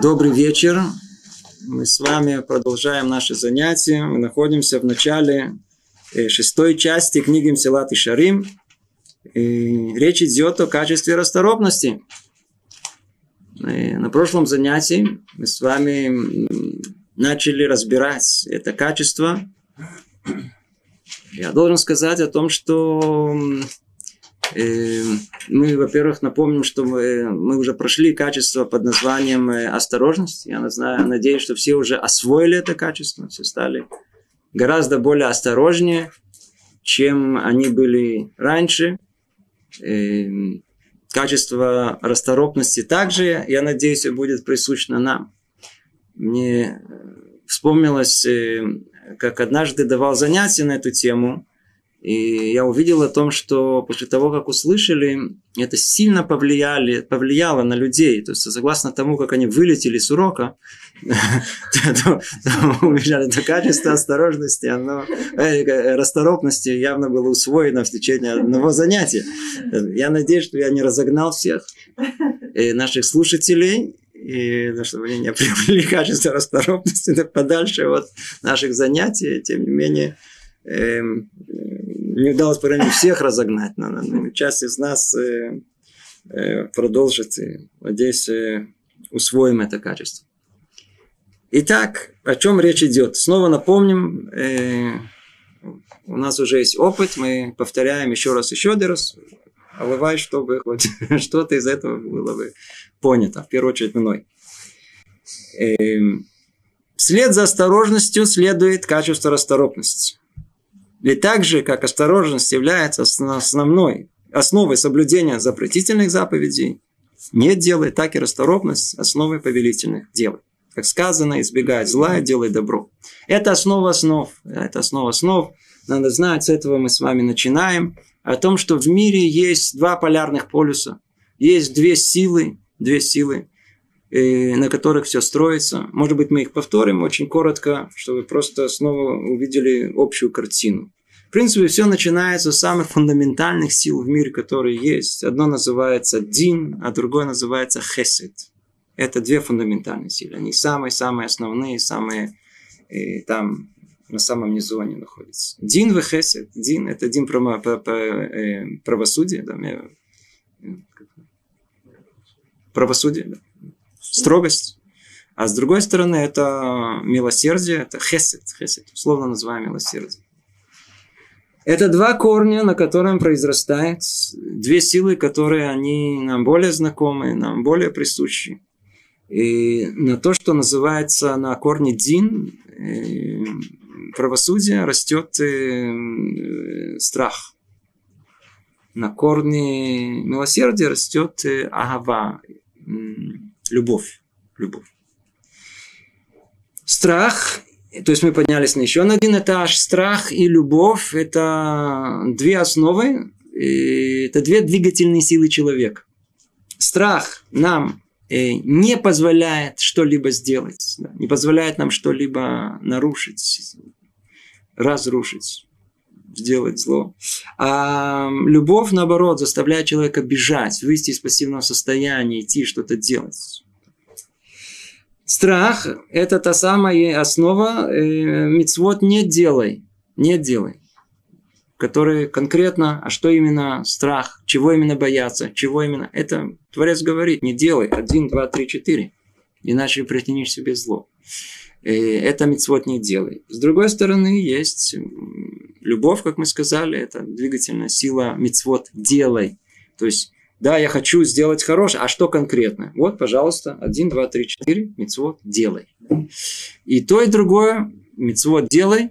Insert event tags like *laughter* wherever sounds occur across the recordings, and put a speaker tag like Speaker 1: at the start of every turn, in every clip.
Speaker 1: Добрый вечер. Мы с вами продолжаем наши занятия. Мы находимся в начале э, шестой части книги Мсилат и Шарим. И речь идет о качестве расторопности. И э, на прошлом занятии мы с вами начали разбирать это качество. Я должен сказать о том, что мы, во-первых, напомним, что мы, мы уже прошли качество под названием э, осторожность. Я знаю, надеюсь, что все уже освоили это качество, все стали гораздо более осторожнее, чем они были раньше. Эм, качество расторопности также, я надеюсь, будет присуще нам. Мне э, вспомнилось, э, как однажды давал занятия на эту тему – и я увидел о том, что после того, как услышали, это сильно повлияли, повлияло на людей. То есть, согласно тому, как они вылетели с урока, *laughs* это качество осторожности, оно, э, расторопности явно было усвоено в течение одного занятия. Я надеюсь, что я не разогнал всех э, наших слушателей, и ну, чтобы они не приобрели качество расторопности подальше от наших занятий, тем не менее, эм, не удалось, по крайней мере, всех разогнать, но, но часть из нас э, э, продолжит и, надеюсь, э, усвоим это качество. Итак, о чем речь идет? Снова напомним, э, у нас уже есть опыт, мы повторяем еще раз, еще один раз, а чтобы хоть *laughs* что-то из этого было бы понято, в первую очередь мной. Э, вслед за осторожностью следует качество расторопности. Ведь так же, как осторожность является основной основой соблюдения запретительных заповедей, не делай, так и расторопность основой повелительных делай. Как сказано, избегай зла и делай добро. Это основа основ. Это основа основ. Надо знать, с этого мы с вами начинаем. О том, что в мире есть два полярных полюса. Есть две силы, две силы, на которых все строится. Может быть, мы их повторим очень коротко, чтобы просто снова увидели общую картину. В принципе, все начинается с самых фундаментальных сил в мире, которые есть. Одно называется Дин, а другое называется Хесед. Это две фундаментальные силы. Они самые-самые основные, самые э, там на самом низу они находятся. Дин в Хесед. Дин – это Дин э, правосудия. Да, правосудие, да. Строгость. А с другой стороны, это милосердие, это хесед, хесед, условно называемое милосердие. Это два корня, на котором произрастает две силы, которые они нам более знакомы, нам более присущи. И на то, что называется на корне дин, э, правосудие, растет э, страх. На корне милосердия растет э, агава, любовь. любовь. Страх то есть мы поднялись на еще на один этаж. Страх и любовь – это две основы, это две двигательные силы человека. Страх нам э, не позволяет что-либо сделать, не позволяет нам что-либо нарушить, разрушить, сделать зло. А любовь, наоборот, заставляет человека бежать, выйти из пассивного состояния, идти что-то делать. Страх – это та самая основа э, мицвод «не делай», «не делай», который конкретно, а что именно страх, чего именно бояться, чего именно. Это Творец говорит, не делай, один, два, три, четыре, иначе притянешь себе зло. Э, это мицвод не делай. С другой стороны, есть любовь, как мы сказали, это двигательная сила мицвод делай. То есть да, я хочу сделать хорошее, а что конкретно? Вот, пожалуйста, один, два, три, четыре, мецвод делай. И то, и другое, мецвод делай,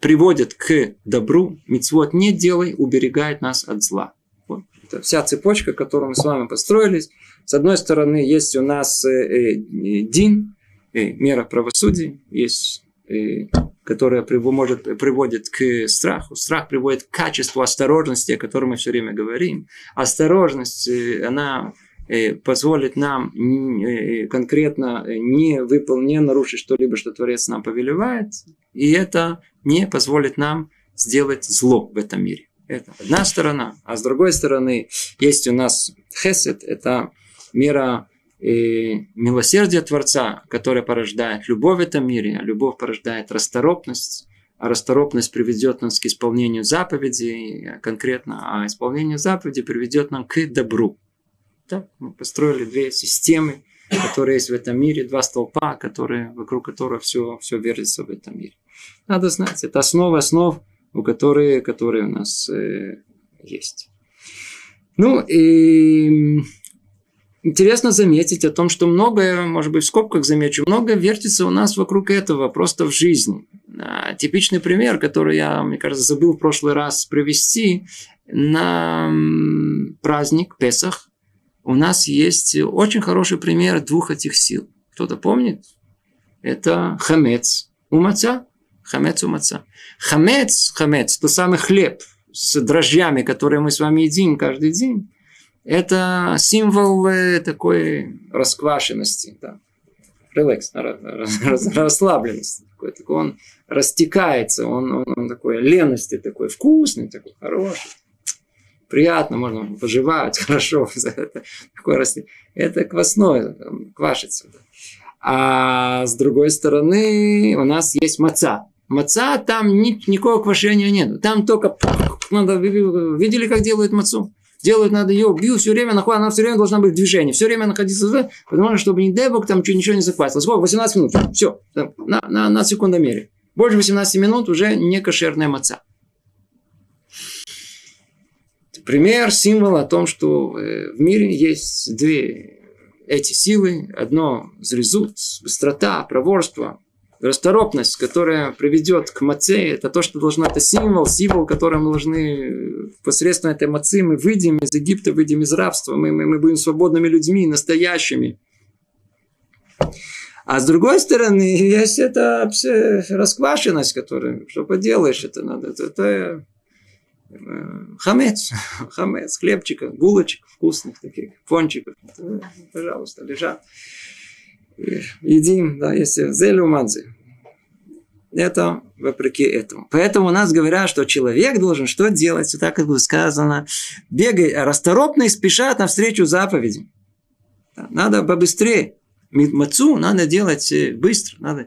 Speaker 1: приводит к добру, мецвод не делай, уберегает нас от зла. Вот. Это вся цепочка, которую мы с вами построились. С одной стороны, есть у нас э, э, дин, э, мера правосудия, есть э, которая может, приводит к страху. Страх приводит к качеству осторожности, о котором мы все время говорим. Осторожность, э, она э, позволит нам э, конкретно не выполнить, не нарушить что-либо, что Творец нам повелевает, и это не позволит нам сделать зло в этом мире. Это одна сторона. А с другой стороны, есть у нас хесед, это мера и милосердие Творца, которое порождает любовь в этом мире, а любовь порождает расторопность, а расторопность приведет нас к исполнению заповедей конкретно, а исполнение заповедей приведет нам к добру. Так, мы построили две системы, которые есть в этом мире, два столпа, которые, вокруг которых все, все вертится в этом мире. Надо знать, это основа основ, у которые, которые у нас э, есть. Ну, и интересно заметить о том, что многое, может быть, в скобках замечу, многое вертится у нас вокруг этого, просто в жизни. А, типичный пример, который я, мне кажется, забыл в прошлый раз привести, на праздник Песах у нас есть очень хороший пример двух этих сил. Кто-то помнит? Это хамец у маца. Хамец у маца. Хамец, хамец, то самый хлеб с дрожжами, которые мы с вами едим каждый день, это символ э, такой расквашенности, да. релакс, *laughs* расслабленности. Такой, такой он растекается, он, он, он такой лености, такой вкусный, такой хороший. Приятно, можно пожевать, *laughs* хорошо. *laughs* Это, такое растение. это квасное, квашится. Да. А с другой стороны у нас есть маца. Маца, там ни, никакого квашения нет. Там только надо, видели, как делают мацу? Делают надо ее, бью все время, находит, она все время должна быть в движении, все время находиться в потому что, чтобы, не дай бог, там ничего не захватило. Сколько? 18 минут. Все, на, на, на секундомере. Больше 18 минут уже не кошерная маца. Пример, символ о том, что э, в мире есть две эти силы. Одно – зрезут, быстрота, проворство, расторопность, которая приведет к маце, это то, что должно, это символ, символ, который мы должны посредством этой мацы, мы выйдем из Египта, выйдем из рабства, мы, мы, мы будем свободными людьми, настоящими. А с другой стороны, есть эта расквашенность, которая, что поделаешь, это надо, это, это э, хамец, *laughs* хамец, хлебчика, булочек вкусных таких, фончиков, пожалуйста, лежат едим, да, если зелю манзи. Это вопреки этому. Поэтому у нас говорят, что человек должен что делать? Вот так как было сказано. Бегай, расторопно и спешат навстречу заповеди. Надо побыстрее. Мацу надо делать э, быстро. Надо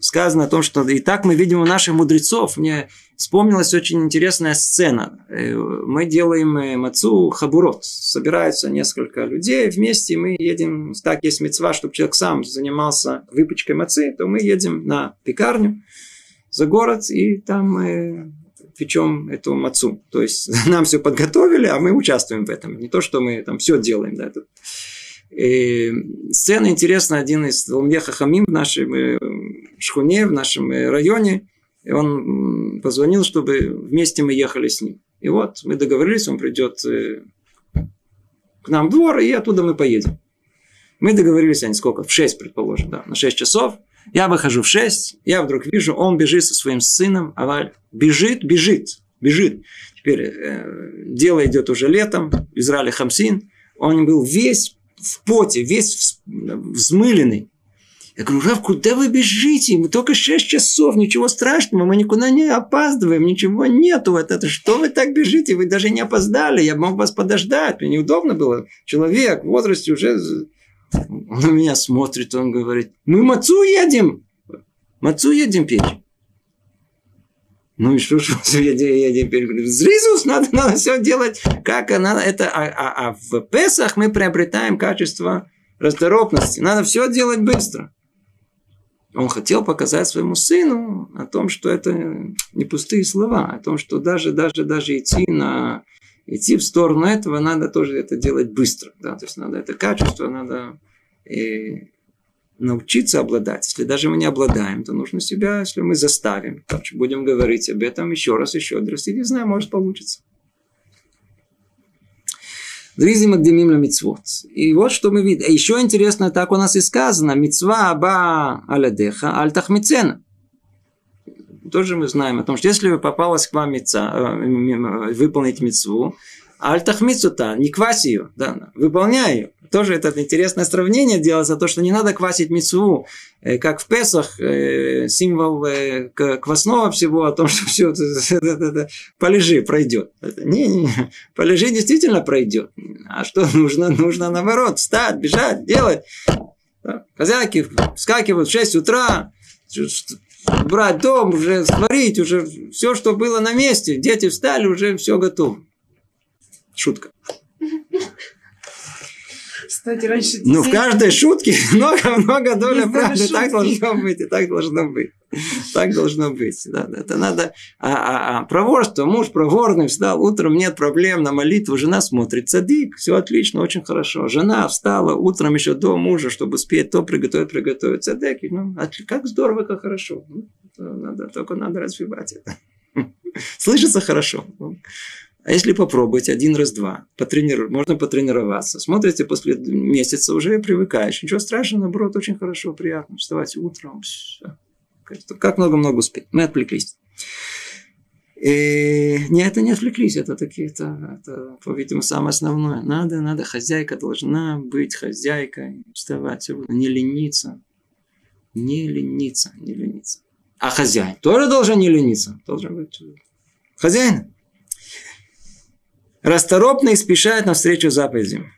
Speaker 1: сказано о том, что и так мы видим у наших мудрецов. Мне вспомнилась очень интересная сцена. Э, мы делаем э, мацу хабурот. Собираются несколько людей вместе, мы едем, так есть мецва, чтобы человек сам занимался выпечкой мацы, то мы едем на пекарню за город, и там мы печем эту мацу. То есть *laughs* нам все подготовили, а мы участвуем в этом. Не то, что мы там все делаем. Да, это... И сцена интересная, один из Талмеха Хамим в нашем э, шхуне, в нашем э, районе, и он позвонил, чтобы вместе мы ехали с ним. И вот мы договорились, он придет э, к нам в двор, и оттуда мы поедем. Мы договорились, они сколько? В 6, предположим, да, на 6 часов. Я выхожу в 6, я вдруг вижу, он бежит со своим сыном, а бежит, бежит, бежит. Теперь э, дело идет уже летом, в Израиле Хамсин, он был весь в поте, весь взмыленный. Я говорю, Рав, куда вы бежите? Мы только 6 часов, ничего страшного, мы никуда не опаздываем, ничего нету. Это, это что вы так бежите? Вы даже не опоздали, я мог вас подождать. Мне неудобно было. Человек в возрасте уже... Он на меня смотрит, он говорит, мы мацу едем. Мацу едем печь. Ну и что ж, *laughs* я, я, я теперь говорю, зризус, надо, надо все делать, как надо. Это, а, а, а в Песах мы приобретаем качество расторопности. Надо все делать быстро. Он хотел показать своему сыну о том, что это не пустые слова, о том, что даже, даже, даже идти на идти в сторону этого, надо тоже это делать быстро. Да? То есть надо это качество, надо научиться обладать. Если даже мы не обладаем, то нужно себя, если мы заставим, так, будем говорить об этом еще раз, еще раз, и не знаю, может получится. Дризы Магдемим на. И вот что мы видим. Еще интересно, так у нас и сказано. Мицва аба аладеха альтахмицена. Тоже мы знаем о том, что если попалась к вам мица, э, выполнить мицву, альтахмицута, не кваси ее, да, выполняй. Тоже это интересное сравнение делается, то, что не надо квасить мицву, э, как в Песах, э, символ э, квасного всего, о том, *laughs* что все полежи, пройдет. Не, не, полежи действительно пройдет. А что нужно? Нужно наоборот, встать, бежать, делать. Хозяйки вскакивают в 6 утра, брать дом, уже сварить, уже все, что было на месте. Дети встали, уже все готово. Шутка.
Speaker 2: Кстати, раньше...
Speaker 1: Ну, в каждой шутке *laughs* много-много доля правды. Так должно быть, и так должно быть. Так должно быть. Да, это надо... А, а, а проворство, муж проворный, встал утром, нет проблем, на молитву, жена смотрит, садик, все отлично, очень хорошо. Жена встала утром еще до мужа, чтобы успеть то приготовить, приготовить садик. Ну, как здорово, как хорошо. Ну, надо, только надо развивать это. *laughs* Слышится хорошо. А если попробовать один раз, два, потренировать, можно потренироваться. Смотрите, после месяца уже привыкаешь. Ничего страшного, наоборот, очень хорошо, приятно вставать утром. Как много-много успеть. Мы отвлеклись. И не, это не отвлеклись, это такие, это, это по-видимому, самое основное. Надо, надо, хозяйка должна быть хозяйкой, вставать, не лениться, не лениться, не лениться. А хозяин тоже должен не лениться, должен быть хозяин расторопно и спешает навстречу заповедям.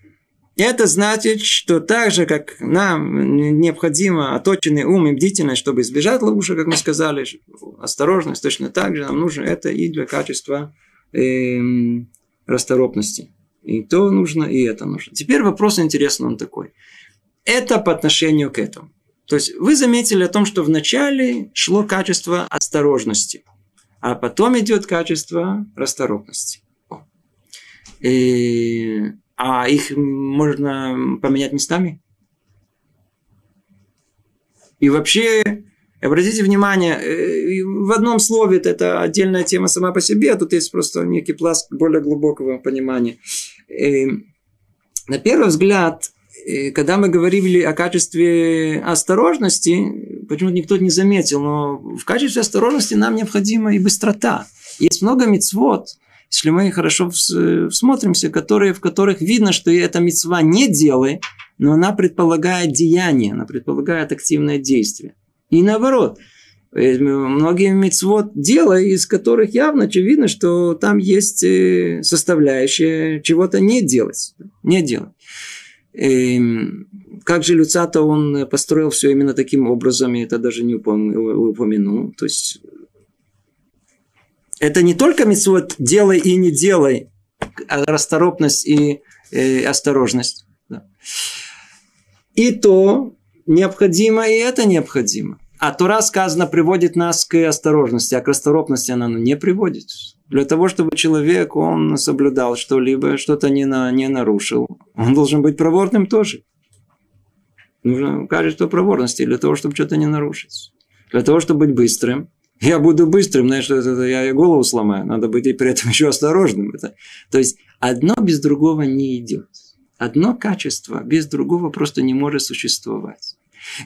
Speaker 1: Это значит, что так же, как нам необходимо оточенный ум и бдительность, чтобы избежать ловушек, как мы сказали, осторожность, точно так же нам нужно это и для качества э, расторопности. И то нужно, и это нужно. Теперь вопрос интересный он такой. Это по отношению к этому. То есть вы заметили о том, что вначале шло качество осторожности, а потом идет качество расторопности. И, а их можно поменять местами. И вообще, обратите внимание, э, в одном слове это отдельная тема сама по себе, а тут есть просто некий пласт более глубокого понимания. И, на первый взгляд, когда мы говорили о качестве осторожности, почему-то никто не заметил, но в качестве осторожности нам необходима и быстрота. Есть много мецвод, если мы хорошо всмотримся, которые, в которых видно, что эта мецва не делай, но она предполагает деяние, она предполагает активное действие. И наоборот, э, многие мецвод делай, из которых явно очевидно, что там есть э, составляющая чего-то не делать. Не делать. И эм, как же Люцата он построил все именно таким образом, и это даже не упомянул. То есть это не только митцвот делай и не делай, а расторопность и э, осторожность. Да. И то необходимо, и это необходимо. А Тора сказано приводит нас к осторожности, а к расторопности она не приводит. Для того, чтобы человек, он соблюдал что-либо, что-то не, на, не нарушил, он должен быть проворным тоже. Нужно качество проворности для того, чтобы что-то не нарушить. Для того, чтобы быть быстрым, я буду быстрым, знаешь, это, я голову сломаю. Надо быть и при этом *laughs* еще осторожным. Это, то есть одно без другого не идет. Одно качество без другого просто не может существовать.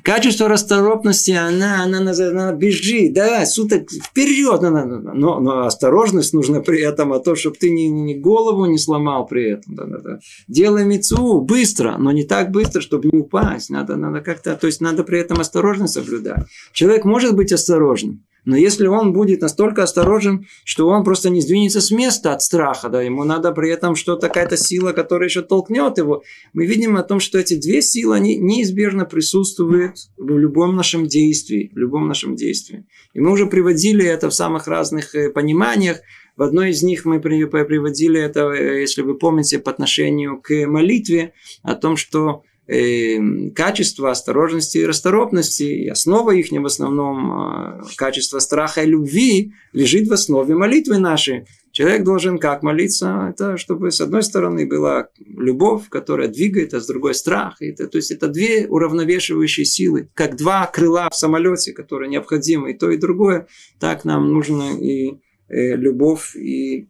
Speaker 1: Качество расторопности, она, она, она, она бежит, да, суток вперед, но, но осторожность нужна при этом, а то, чтобы ты ни, ни голову не сломал при этом. Да, да, да. Делай мецу быстро, но не так быстро, чтобы не упасть. Надо, надо как-то, то есть надо при этом осторожно соблюдать. Человек может быть осторожным, но если он будет настолько осторожен, что он просто не сдвинется с места от страха, да, ему надо при этом что-то, какая-то сила, которая еще толкнет его, мы видим о том, что эти две силы, они неизбежно присутствуют в любом нашем действии, в любом нашем действии. И мы уже приводили это в самых разных э, пониманиях. В одной из них мы приводили это, э, если вы помните, по отношению к молитве, о том, что э, качество осторожности и расторопности, и основа их в основном э, качество страха и любви лежит в основе молитвы нашей. Человек должен как молиться? Это чтобы с одной стороны была любовь, которая двигает, а с другой страх. Это, то есть это две уравновешивающие силы, как два крыла в самолете, которые необходимы и то, и другое. Так нам нужно и э, любовь, и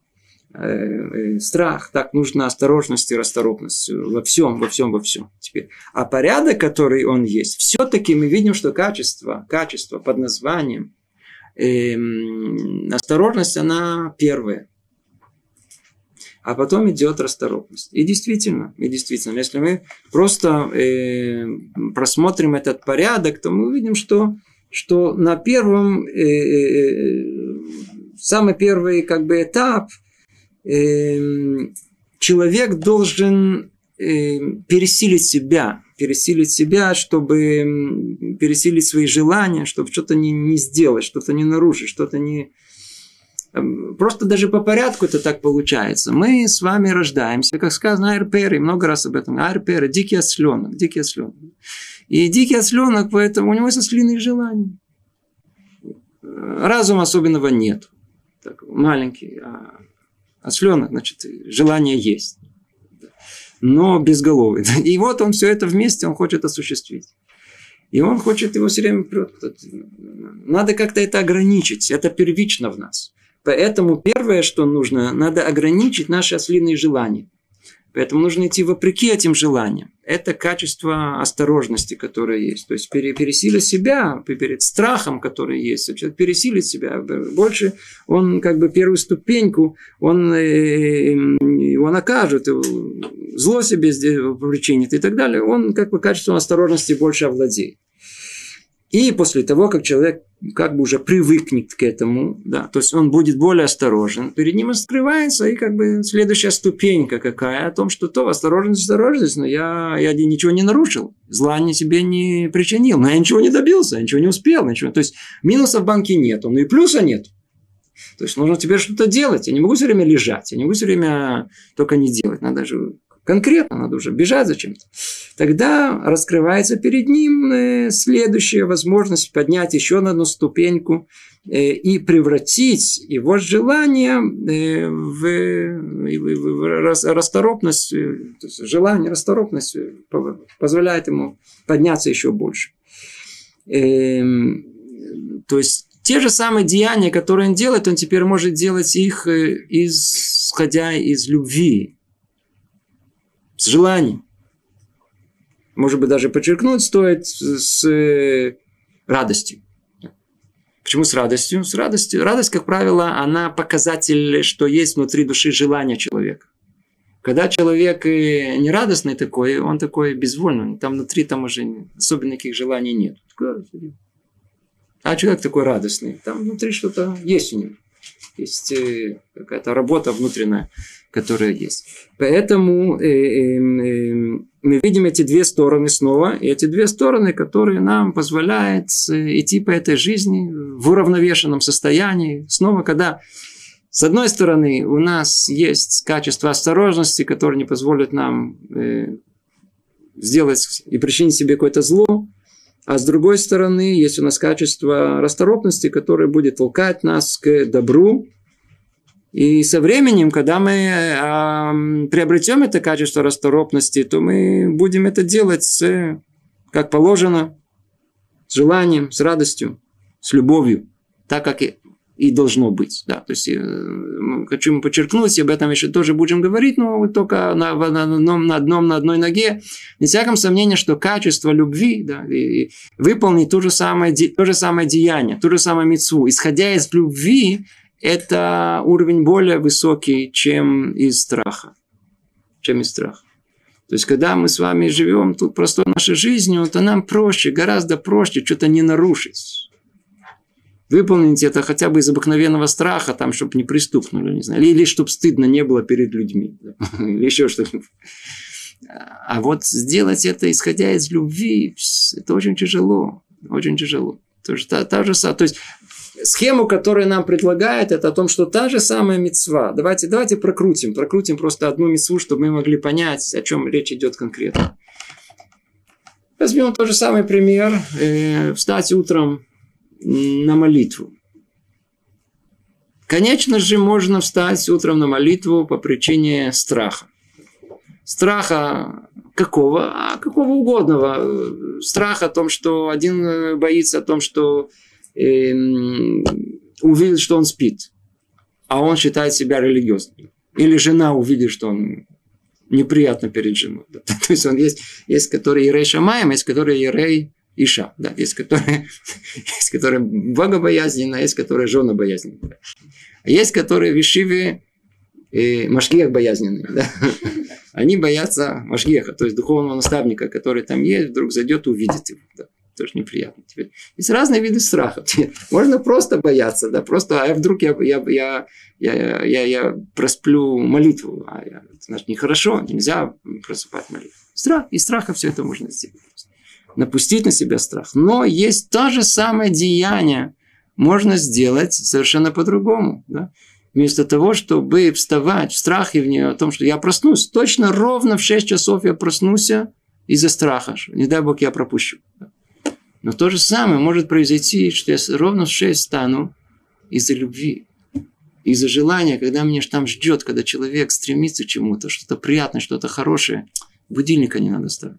Speaker 1: страх, так нужна осторожность и расторопность во всем, во всем, во всем. Теперь. А порядок, который он есть, все-таки мы видим, что качество, качество под названием э, осторожность, она первая. а потом идет расторопность. И действительно, и действительно, если мы просто э, просмотрим этот порядок, то мы увидим, что, что на первом, э, э, самый первый как бы этап э, человек должен э, пересилить себя, пересилить себя, чтобы пересилить свои желания, чтобы что-то не, не сделать, что-то не нарушить, что-то не, Эм, просто даже по порядку это так получается. Мы с вами рождаемся, как сказано, Айрпер, и много раз об этом. Айрпер, дикий осленок, дикий осленок. И дикий осленок, поэтому у него есть ослиные желания. Разума особенного нет. Так, маленький, а осленок, значит, желание есть. Но безголовый. И вот он все это вместе, он хочет осуществить. И он хочет его все время... Надо как-то это ограничить. Это первично в нас. Поэтому первое, что нужно, надо ограничить наши ослиные желания. Поэтому нужно идти вопреки этим желаниям. Это качество осторожности, которое есть. То есть пересилить себя перед страхом, который есть. Человек пересилит себя. Больше он как бы первую ступеньку, он э, его накажет, зло себе причинит и так далее. Он как бы качеством осторожности больше овладеет. И после того, как человек как бы уже привыкнет к этому, да, то есть он будет более осторожен, перед ним открывается и как бы следующая ступенька какая о том, что то осторожность, осторожность, но я, я ничего не нарушил, зла не себе не причинил, но я ничего не добился, я ничего не успел, ничего. То есть минуса в банке нет, но и плюса нет. То есть нужно теперь что-то делать. Я не могу все время лежать, я не могу все время только не делать. Надо же Конкретно надо уже бежать зачем-то. Тогда раскрывается перед ним э, следующая возможность поднять еще на одну ступеньку э, и превратить его желание э, в расторопность, желание, расторопность позволяет ему подняться еще больше. Эм, то есть те же самые деяния, которые он делает, он теперь может делать их, исходя из любви, с желанием. Может быть, даже подчеркнуть стоит с э, радостью. Почему с радостью? С радостью. Радость, как правило, она показатель, что есть внутри души желание человека. Когда человек э, нерадостный такой, он такой безвольный. Там внутри там уже особенно никаких желаний нет. А человек такой радостный. Там внутри что-то есть у него. Есть э, какая-то работа внутренняя которая есть. Поэтому э, э, э, мы видим эти две стороны снова, и эти две стороны, которые нам позволяют э, идти по этой жизни в уравновешенном состоянии. Снова, когда с одной стороны у нас есть качество осторожности, которое не позволит нам э, сделать и причинить себе какое-то зло, а с другой стороны, есть у нас качество расторопности, которое будет толкать нас к добру, и со временем, когда мы э, приобретем это качество расторопности, то мы будем это делать с, как положено, с желанием, с радостью, с любовью, так как и, и должно быть. Да. То есть, э, хочу подчеркнуть, и об этом еще тоже будем говорить, но только на, на, одном, на, одном, на одной ноге. Не всяком сомнении, что качество любви, да, и, и выполнить то же, самое, то же самое деяние, ту же самую мецву, исходя из любви, это уровень более высокий, чем из страха. Чем из страха. То есть, когда мы с вами живем тут простой нашей жизнью, то нам проще, гораздо проще что-то не нарушить. Выполнить это хотя бы из обыкновенного страха, там, чтобы не пристукнули, не знаю, или, или чтобы стыдно не было перед людьми, *laughs* или еще что-то. А вот сделать это, исходя из любви, это очень тяжело, очень тяжело. То, есть, та, та же, то есть схему, которую нам предлагает, это о том, что та же самая мецва. Давайте, давайте прокрутим, прокрутим просто одну мецву, чтобы мы могли понять, о чем речь идет конкретно. Возьмем тот же самый пример. Э, встать утром на молитву. Конечно же, можно встать утром на молитву по причине страха. Страха какого? А какого угодного. Страх о том, что один боится о том, что Эм, увидит, что он спит, а он считает себя религиозным. Или жена увидит, что он неприятно перед женой. Да. *laughs* То есть он есть, есть которые Ирей Шамаем, есть которые Ирей Иша. Да. Есть которые, *laughs* есть которые богобоязненно, есть которые жена боязненно. А есть которые в Ишиве э, машгех боязненные. *laughs* Да? Они боятся машгеха, то есть духовного наставника, который там есть, вдруг зайдет и увидит его. Да? Тоже неприятно. Теперь есть разные виды страха. *laughs* Можно просто бояться, да, просто, а вдруг я, я, я, я, я, я просплю молитву, а я, это нехорошо, нельзя просыпать молитву. Страх, и страха все это можно сделать. Напустить на себя страх. Но есть то же самое деяние, можно сделать совершенно по-другому. Да? Вместо того, чтобы вставать в страхе в нее о том, что я проснусь, точно ровно в 6 часов я проснусь из-за страха. Не дай Бог, я пропущу. Но то же самое может произойти, что я ровно в 6 стану из-за любви, из-за желания, когда меня там ждет, когда человек стремится к чему-то, что-то приятное, что-то хорошее. Будильника не надо ставить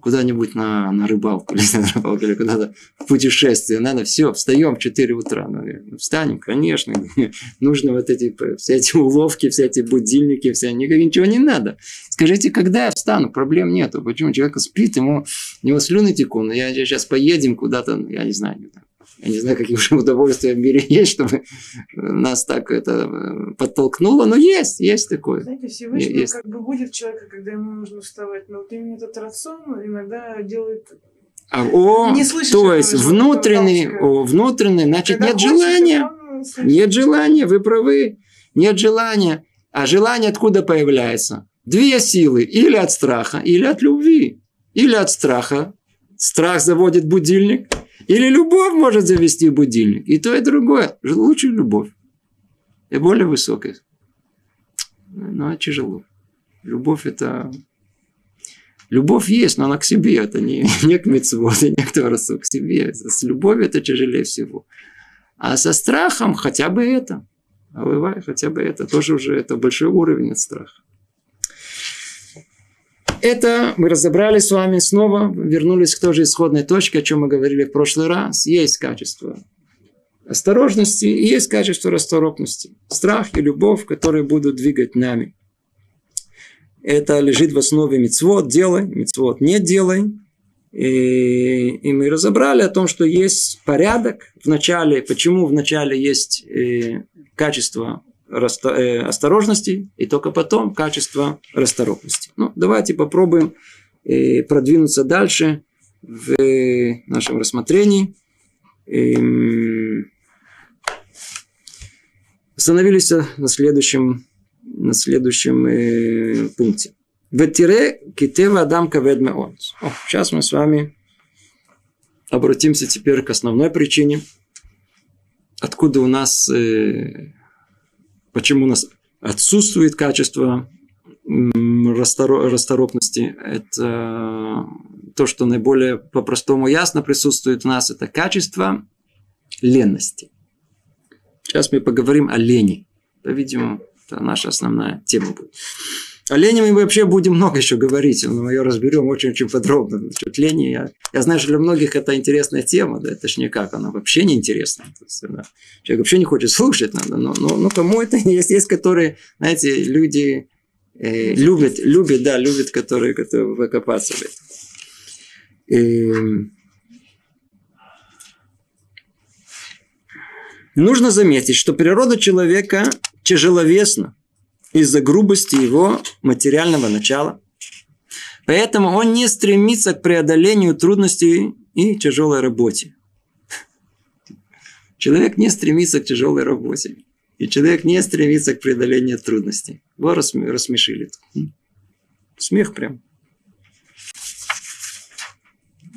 Speaker 1: куда-нибудь на, на рыбалку *laughs* или на рыбалку, или куда-то в путешествие. Надо все, встаем в 4 утра. Ну, ну, встанем, конечно. *laughs* Нужно вот эти, все эти уловки, все эти будильники, все, ничего не надо. Скажите, когда я встану? Проблем нету. Почему? Человек спит, ему, у него слюны текут. Я сейчас поедем куда-то, я не знаю, я не знаю, какие уже *laughs* удовольствия в мире есть, чтобы нас так это э, подтолкнуло, но есть, есть такое.
Speaker 2: Знаете, Всевышний есть. как бы будет человека, когда ему нужно вставать, но вот именно этот рацион иногда делает
Speaker 1: а, о, не слышишь то есть внутренний, о, внутренний, значит, Когда нет хочешь, желания. Нет желания, вы правы. Нет желания. А желание откуда появляется? Две силы. Или от страха, или от любви. Или от страха. Страх заводит будильник. Или любовь может завести будильник. И то, и другое. Лучше любовь. И более высокая. Но тяжело. Любовь это... Любовь есть, но она к себе. Это не, *laughs* не к митцвот, не к Творцу, к себе. С любовью это тяжелее всего. А со страхом хотя бы это. А бывает хотя бы это. Тоже уже это большой уровень от страха. Это мы разобрали с вами снова, вернулись к той же исходной точке, о чем мы говорили в прошлый раз. Есть качество осторожности и есть качество расторопности. Страх и любовь, которые будут двигать нами. Это лежит в основе мецвод, делай, мецвод не делай. И, и мы разобрали о том, что есть порядок в начале, почему в начале есть э, качество осторожности, и только потом качество расторопности. Ну, давайте попробуем э, продвинуться дальше в нашем рассмотрении. Эм, остановились на следующем, на следующем э, пункте. Ветире китева адам кавед Сейчас мы с вами обратимся теперь к основной причине, откуда у нас Почему у нас отсутствует качество расторопности? Это то, что наиболее по-простому ясно присутствует у нас, это качество ленности. Сейчас мы поговорим о лени. По-видимому, это наша основная тема будет. О лени мы вообще будем много еще говорить, мы ее разберем очень-очень подробно. Насчет лени, я, я знаю, что для многих это интересная тема, да, это ж никак, она вообще не интересна. есть, да, человек вообще не хочет слушать, надо, но, но, но кому это *laughs* есть, есть, которые, знаете, люди э, любят, любят, да, любят, которые, которые выкопаться в этом. И, нужно заметить, что природа человека тяжеловесна из-за грубости его материального начала. Поэтому он не стремится к преодолению трудностей и тяжелой работе. Человек не стремится к тяжелой работе. И человек не стремится к преодолению трудностей. Вы рассмешили. Смех прям.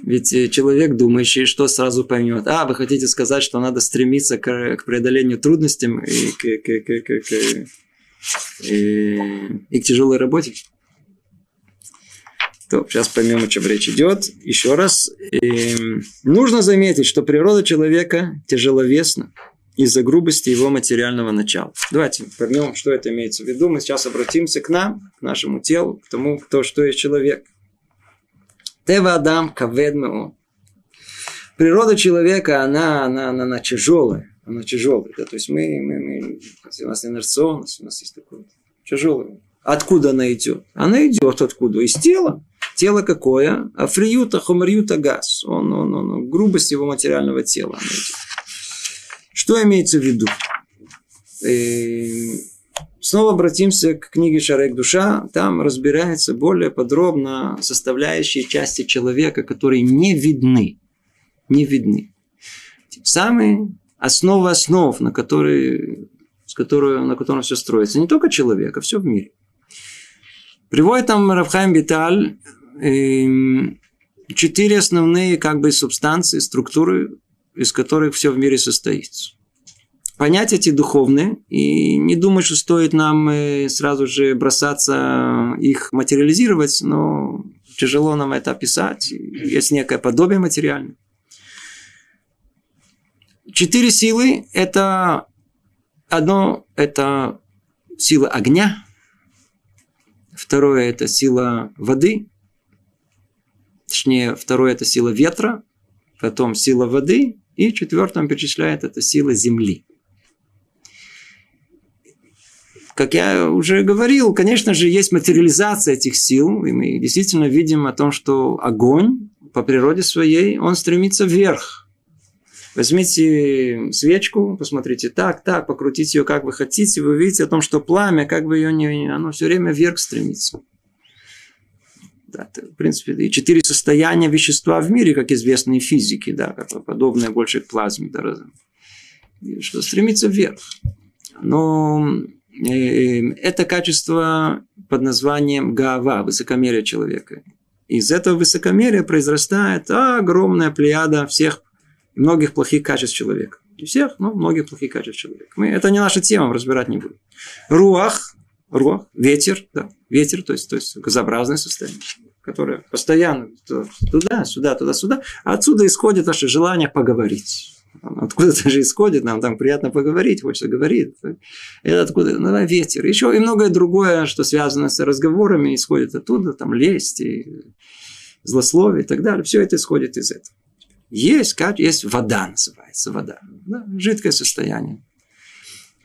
Speaker 1: Ведь э, человек, думающий, что сразу поймет. А, вы хотите сказать, что надо стремиться к, преодолению трудностям и к, к, к, к, к и, к тяжелой работе. То, сейчас поймем, о чем речь идет. Еще раз. И, нужно заметить, что природа человека тяжеловесна из-за грубости его материального начала. Давайте поймем, что это имеется в виду. Мы сейчас обратимся к нам, к нашему телу, к тому, кто, что есть человек. Тева Адам каведмео. Природа человека, она, она, она, она тяжелая она тяжелая. Да? То есть мы, мы, мы, у нас инерционность, у нас есть такое тяжелое. Откуда она идет? Она идет откуда? Из тела. Тело какое? Африюта, хомарюта, газ. Он, он, он, он, грубость его материального тела. Она идет. Что имеется в виду? Э, Снова обратимся к книге «Шарек душа». Там разбирается более подробно составляющие части человека, которые не видны. Не видны. Самые основы основ, на которые, с которой, на котором все строится. Не только человек, а все в мире. Приводит там Равхайм Виталь э, четыре основные как бы субстанции, структуры, из которых все в мире состоит понять эти духовные и не думать, что стоит нам э, сразу же бросаться их материализировать, но тяжело нам это описать. Есть некое подобие материальное. Четыре силы – это одно – это сила огня, второе – это сила воды, точнее, второе – это сила ветра, потом сила воды, и четвертое он перечисляет – это сила земли. Как я уже говорил, конечно же, есть материализация этих сил, и мы действительно видим о том, что огонь по природе своей, он стремится вверх. Возьмите свечку, посмотрите так, так, покрутите ее как вы хотите, вы увидите о том, что пламя, как бы ее не... Оно все время вверх стремится. Да, это, в принципе, и четыре состояния вещества в мире, как известные физики, да, подобное больше к плазме, да, что стремится вверх. Но Эм, это качество под названием гава, высокомерие человека. Из этого высокомерия произрастает огромная плеяда всех многих плохих качеств человека. Не всех, но многих плохих качеств человека. Мы, это не наша тема, разбирать не будем. Руах, руах, ветер, да, ветер, то есть, то есть газообразное состояние, которое постоянно туда, сюда, туда, сюда. А отсюда исходит наше желание поговорить Откуда-то же исходит, нам там приятно поговорить, хочется говорить. Это откуда? Ну, ветер. Еще и многое другое, что связано с разговорами, исходит оттуда, там лесть, и злословие и так далее. Все это исходит из этого. Есть, как есть вода называется, вода. Да, жидкое состояние.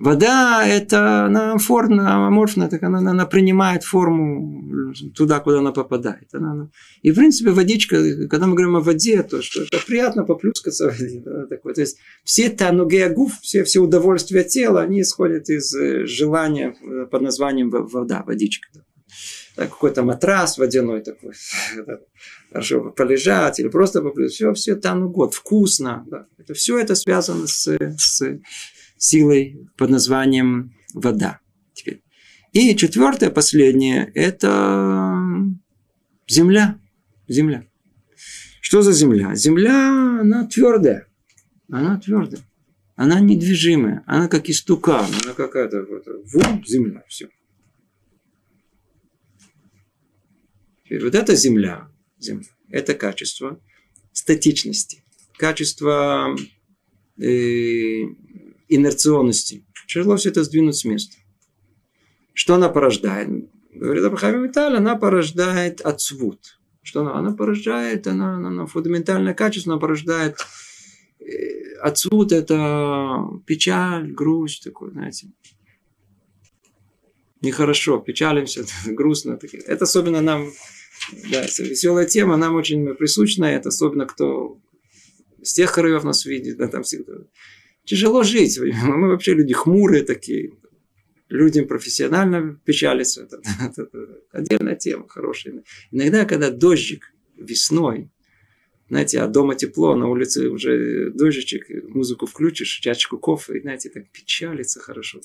Speaker 1: Вода – это она аморфна, аморфна так она, она принимает форму туда, куда она попадает. Она, она... И, в принципе, водичка, когда мы говорим о воде, то что это приятно поплюскаться в воде. Да, такое. То есть, все танугеагуф, все, все удовольствия тела, они исходят из э, желания э, под названием вода, водичка. Какой-то матрас водяной такой. *laughs* Хорошо полежать или просто поплюскать. Все, все танугод, вкусно. Да. Это, все это связано с, с силой под названием вода. Теперь. И четвертое, последнее, это земля. Земля. Что за земля? Земля, она твердая. Она твердая. Она недвижимая. Она как истукан. Она какая-то вот, вот земля. Все. Вот эта земля, земля, это качество статичности, качество э, инерционности. Тяжело все это сдвинуть с места. Что она порождает? Говорит Абрахам Виталь, она порождает отсвут. Что она? Она порождает, она, она, она фундаментальное качество, она порождает э, это печаль, грусть такой, знаете. Нехорошо, печалимся, *laughs* грустно. Это особенно нам, да, веселая тема, нам очень присущна, это особенно кто с тех краев нас видит, да, там всегда тяжело жить. Мы вообще люди хмурые такие. Людям профессионально печалиться. *laughs* Отдельная тема хорошая. Иногда, когда дождик весной, знаете, а дома тепло, на улице уже дождичек, музыку включишь, чашечку кофе, и, знаете, так печалится хорошо.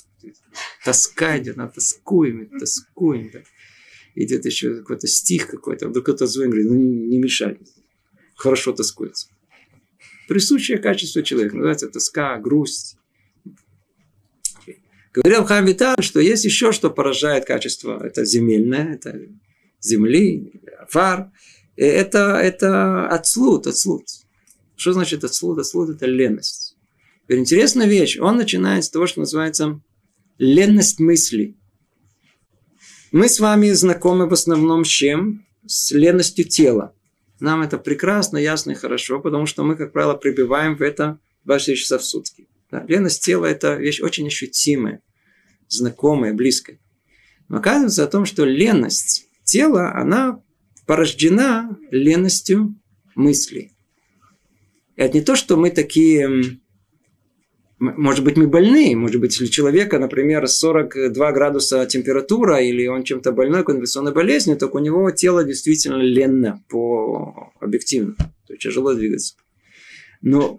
Speaker 1: Тоска идет, на тоскуем, тоскуем. Да. Идет еще какой-то стих какой-то, вдруг кто-то звонит, говорит, ну не мешай. Хорошо тоскуется присущее качество человека. Называется тоска, грусть. Говорил Хам Виталь, что есть еще что поражает качество. Это земельное, это земли, фар. Это, это отслуд, отслуд. Что значит отслуд? Отслуд – это леность. Интересная вещь. Он начинает с того, что называется ленность мысли. Мы с вами знакомы в основном с чем? С ленностью тела. Нам это прекрасно, ясно и хорошо, потому что мы, как правило, прибиваем в это 24 часа в сутки. Да, леность тела – это вещь очень ощутимая, знакомая, близкая. Но оказывается о том, что леность тела, она порождена ленностью мыслей. Это не то, что мы такие может быть, мы больны. Может быть, если у человека, например, 42 градуса температура, или он чем-то больной, конвенционной болезнью, то у него тело действительно ленно по объективно. То есть тяжело двигаться. Но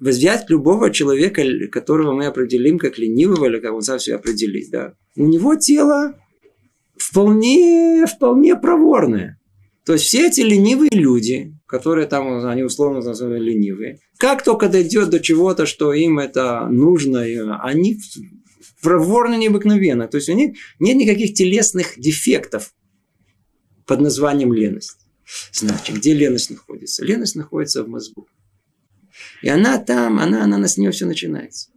Speaker 1: взять любого человека, которого мы определим как ленивого, или как он сам себя определить, да, у него тело вполне, вполне проворное. То есть все эти ленивые люди, которые там, они условно называют ленивые, как только дойдет до чего-то, что им это нужно, они проворно необыкновенно. То есть у них нет никаких телесных дефектов под названием леность. Значит, где леность находится? Леность находится в мозгу. И она там, она, она, она с нее все начинается.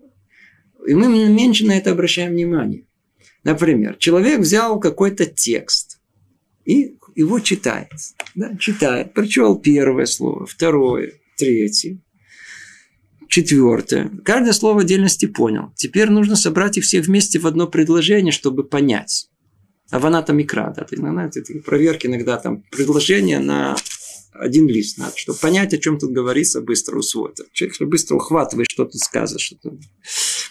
Speaker 1: И мы меньше на это обращаем внимание. Например, человек взял какой-то текст и его читает. Да, читает. Прочел первое слово, второе, третье, четвертое. Каждое слово отдельности понял. Теперь нужно собрать их все вместе в одно предложение, чтобы понять. А в анатомикра, да, ты, знаете, проверки иногда там предложение на один лист надо, чтобы понять, о чем тут говорится, быстро усвоить. Человек быстро ухватывает, что тут сказано. Что тут...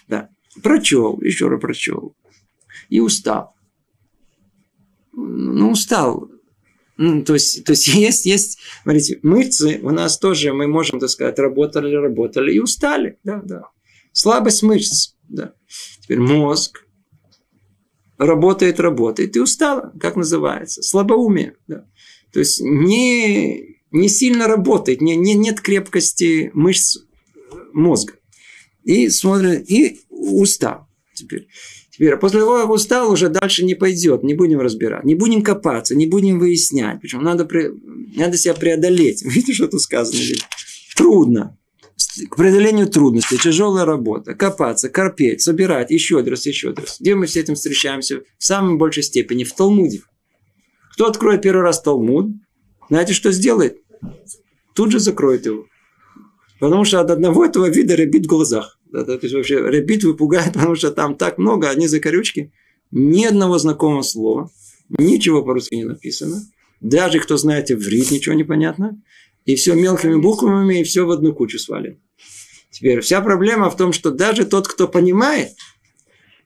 Speaker 1: Да. Прочел, еще раз прочел. И устал. Ну, устал. То есть, то есть *laughs* есть, есть, смотрите, мышцы у нас тоже, мы можем, так сказать, работали, работали и устали. Да, да. Слабость мышц. Да. Теперь мозг работает, работает и устала. Как называется? Слабоумие. Да. То есть не, не сильно работает, не, не, нет крепкости мышц мозга. И смотрит, и устал. Теперь. Теперь, после того, как устал, уже дальше не пойдет, не будем разбирать, не будем копаться, не будем выяснять. Причем надо, при... надо себя преодолеть. *laughs* Видите, что тут сказано? Трудно. К преодолению трудностей, тяжелая работа, копаться, корпеть, собирать, еще раз, еще раз. Где мы с этим встречаемся? В самой большей степени в Талмуде. Кто откроет первый раз Талмуд, знаете, что сделает? Тут же закроет его. Потому что от одного этого вида рябит в глазах. Да, то есть вообще рябит выпугает, *laughs* потому что там так много, одни закорючки, ни одного знакомого слова, ничего по-русски не написано. Даже кто знает иврит, ничего не понятно. И все мелкими буквами, и все в одну кучу свалено. Теперь вся проблема в том, что даже тот, кто понимает,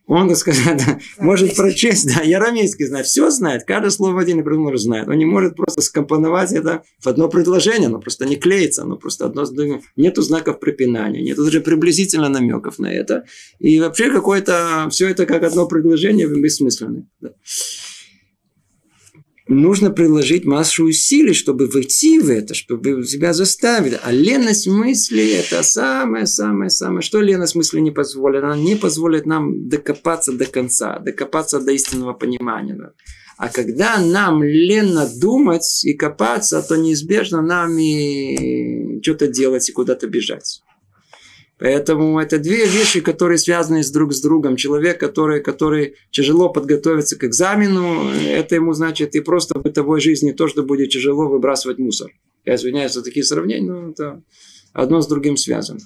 Speaker 1: он, так сказать, может прочесть, да, ярамейский знает, все знает, каждое слово отдельно придумал знает. Он не может просто скомпоновать это в одно предложение, оно просто не клеится, оно просто одно с другим. Нету знаков препинания, нету даже приблизительно намеков на это. И вообще какое-то, все это как одно предложение бессмысленное. Да нужно приложить массу усилий, чтобы войти в это, чтобы себя заставить. А леность мысли – это самое-самое-самое. Что леность мысли не позволит? Она не позволит нам докопаться до конца, докопаться до истинного понимания. А когда нам ленно думать и копаться, то неизбежно нам и что-то делать и куда-то бежать. Поэтому это две вещи, которые связаны друг с другом. Человек, который, который тяжело подготовится к экзамену, это ему значит и просто в бытовой жизни то, что будет тяжело выбрасывать мусор. Я извиняюсь за такие сравнения, но это одно с другим связано.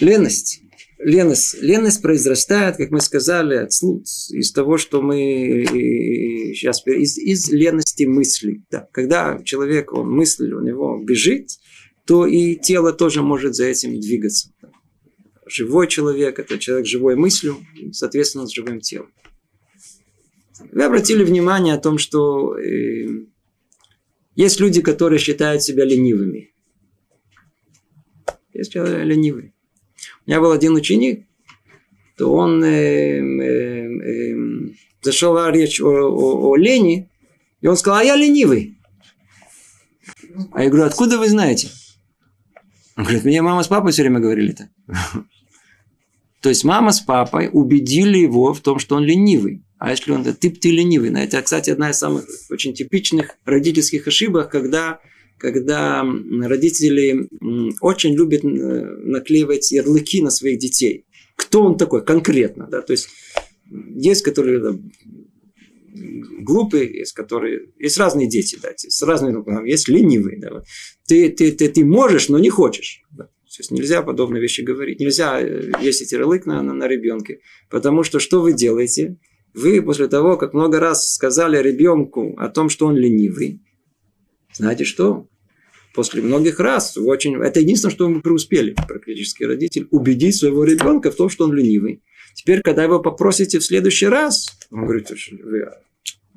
Speaker 1: Леность. Леность. Леность произрастает, как мы сказали, от, из того, что мы сейчас из, из лености мысли. Да. Когда человек, он мысль, у него бежит, то и тело тоже может за этим двигаться. Живой человек – это человек с живой мыслью, соответственно, с живым телом. Вы обратили внимание о том, что э, есть люди, которые считают себя ленивыми. Есть человек ленивый. У меня был один ученик, то он э, э, э, зашел речь о, о, о лени, и он сказал, а я ленивый. А я говорю, откуда вы знаете? Он говорит, мне мама с папой все время говорили это. *laughs* То есть мама с папой убедили его в том, что он ленивый. А если он, ты, ты ленивый. Это, кстати, одна из самых очень типичных родительских ошибок, когда, когда родители очень любят э, наклеивать ярлыки на своих детей. Кто он такой конкретно? Да? То есть есть, которые глупые, есть которые... Есть разные дети, да, есть разные, есть ленивые. Да. Ты, ты, ты, ты можешь, но не хочешь. Да. То есть нельзя подобные вещи говорить. Нельзя э, весить ярлык на, на, на ребенке. Потому что что вы делаете? Вы после того, как много раз сказали ребенку о том, что он ленивый, знаете что? после многих раз, очень, это единственное, что мы преуспели, практически родитель, убедить своего ребенка в том, что он ленивый. Теперь, когда его попросите в следующий раз, он говорит,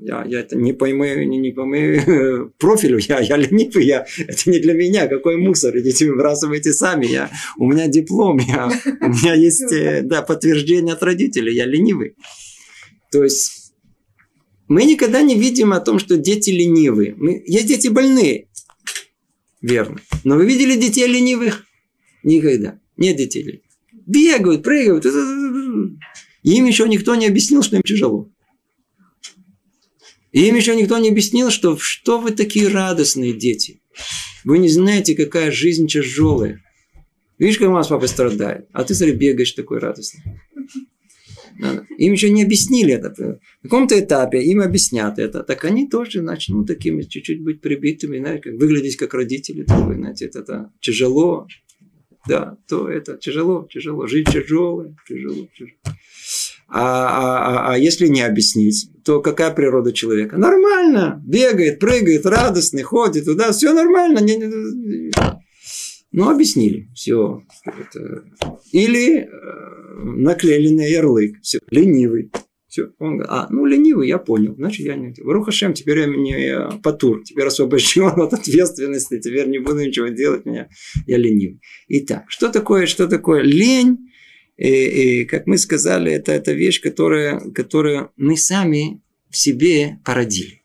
Speaker 1: я, я это не по моему, не, не по моему профилю, я, я ленивый, я, это не для меня, какой мусор, идите выбрасывайте сами, я, у меня диплом, я, у меня есть э, да, подтверждение от родителей, я ленивый. То есть мы никогда не видим о том, что дети ленивые. Мы, есть дети больные, верно. Но вы видели детей ленивых? Никогда. Нет детей ленивых. Бегают, прыгают. И им еще никто не объяснил, что им тяжело. И им еще никто не объяснил, что что вы такие радостные дети. Вы не знаете, какая жизнь тяжелая. Видишь, как у нас папа страдает, а ты, смотри, бегаешь такой радостный. Им еще не объяснили это. В каком-то этапе им объяснят это. Так они тоже начнут такими чуть-чуть быть прибитыми, знаете, как выглядеть как родители. Такой, знаете, это, это тяжело. Да, то это тяжело, тяжело. Жизнь тяжелая, тяжело, тяжело. А, а, а, а если не объяснить, то какая природа человека? Нормально. Бегает, прыгает, радостный, ходит туда. Все нормально. Не, не, ну, объяснили. Все. Или э, наклеили на ярлык. Все. Ленивый. Все. Он говорит, а, ну, ленивый, я понял. Значит, я не... Рухашем, теперь я не патур. Теперь освобожден *laughs* от ответственности. Теперь не буду ничего делать. Меня... Я ленивый. Итак, что такое, что такое лень? И, и, как мы сказали, это, это вещь, которая, которую мы сами в себе породили.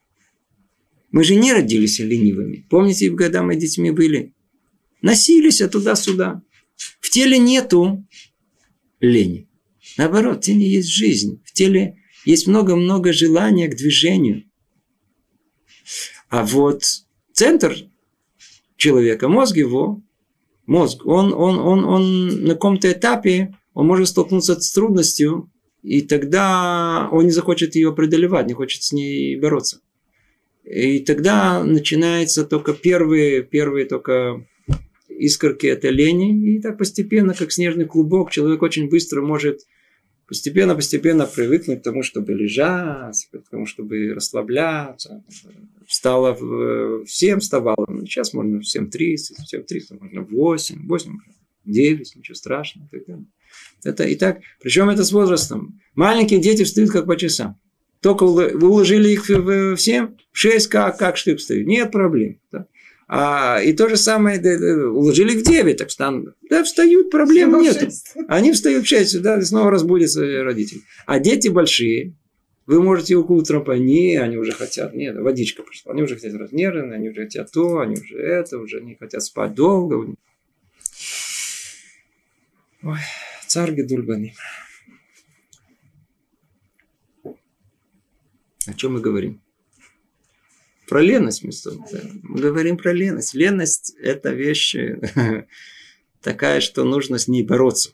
Speaker 1: Мы же не родились ленивыми. Помните, когда мы детьми были? Носились туда-сюда. В теле нету лени. Наоборот, в теле есть жизнь. В теле есть много-много желания к движению. А вот центр человека, мозг его, мозг, он, он, он, он на каком-то этапе он может столкнуться с трудностью, и тогда он не захочет ее преодолевать, не хочет с ней бороться. И тогда начинается только первые, первые только искорки этой лени, и так постепенно, как снежный клубок, человек очень быстро может постепенно-постепенно привыкнуть к тому, чтобы лежать, к тому, чтобы расслабляться. Встало в, всем вставало. Сейчас можно в 7.30, в 7.30, можно в 8, 8, 9, ничего страшного. И так далее. Это и так. Причем это с возрастом. Маленькие дети встают как по часам. Только вы уложили их в 7, 6, как, как штык встают. Нет проблем. Да? А, и то же самое, да, да, уложили их в 9, так встанут. Да, встают, проблем нет. *laughs* Они встают в 6, да, и снова разбудятся родители. А дети большие, вы можете их утром по не, они уже хотят, нет, водичка пришла, они уже хотят размеренно, они уже хотят то, они уже это, уже не хотят спать долго. Ой. Царь Гедульбани. О чем мы говорим? Про леность мы, мы говорим про леность. Леность – это вещь *laughs* такая, что нужно с ней бороться.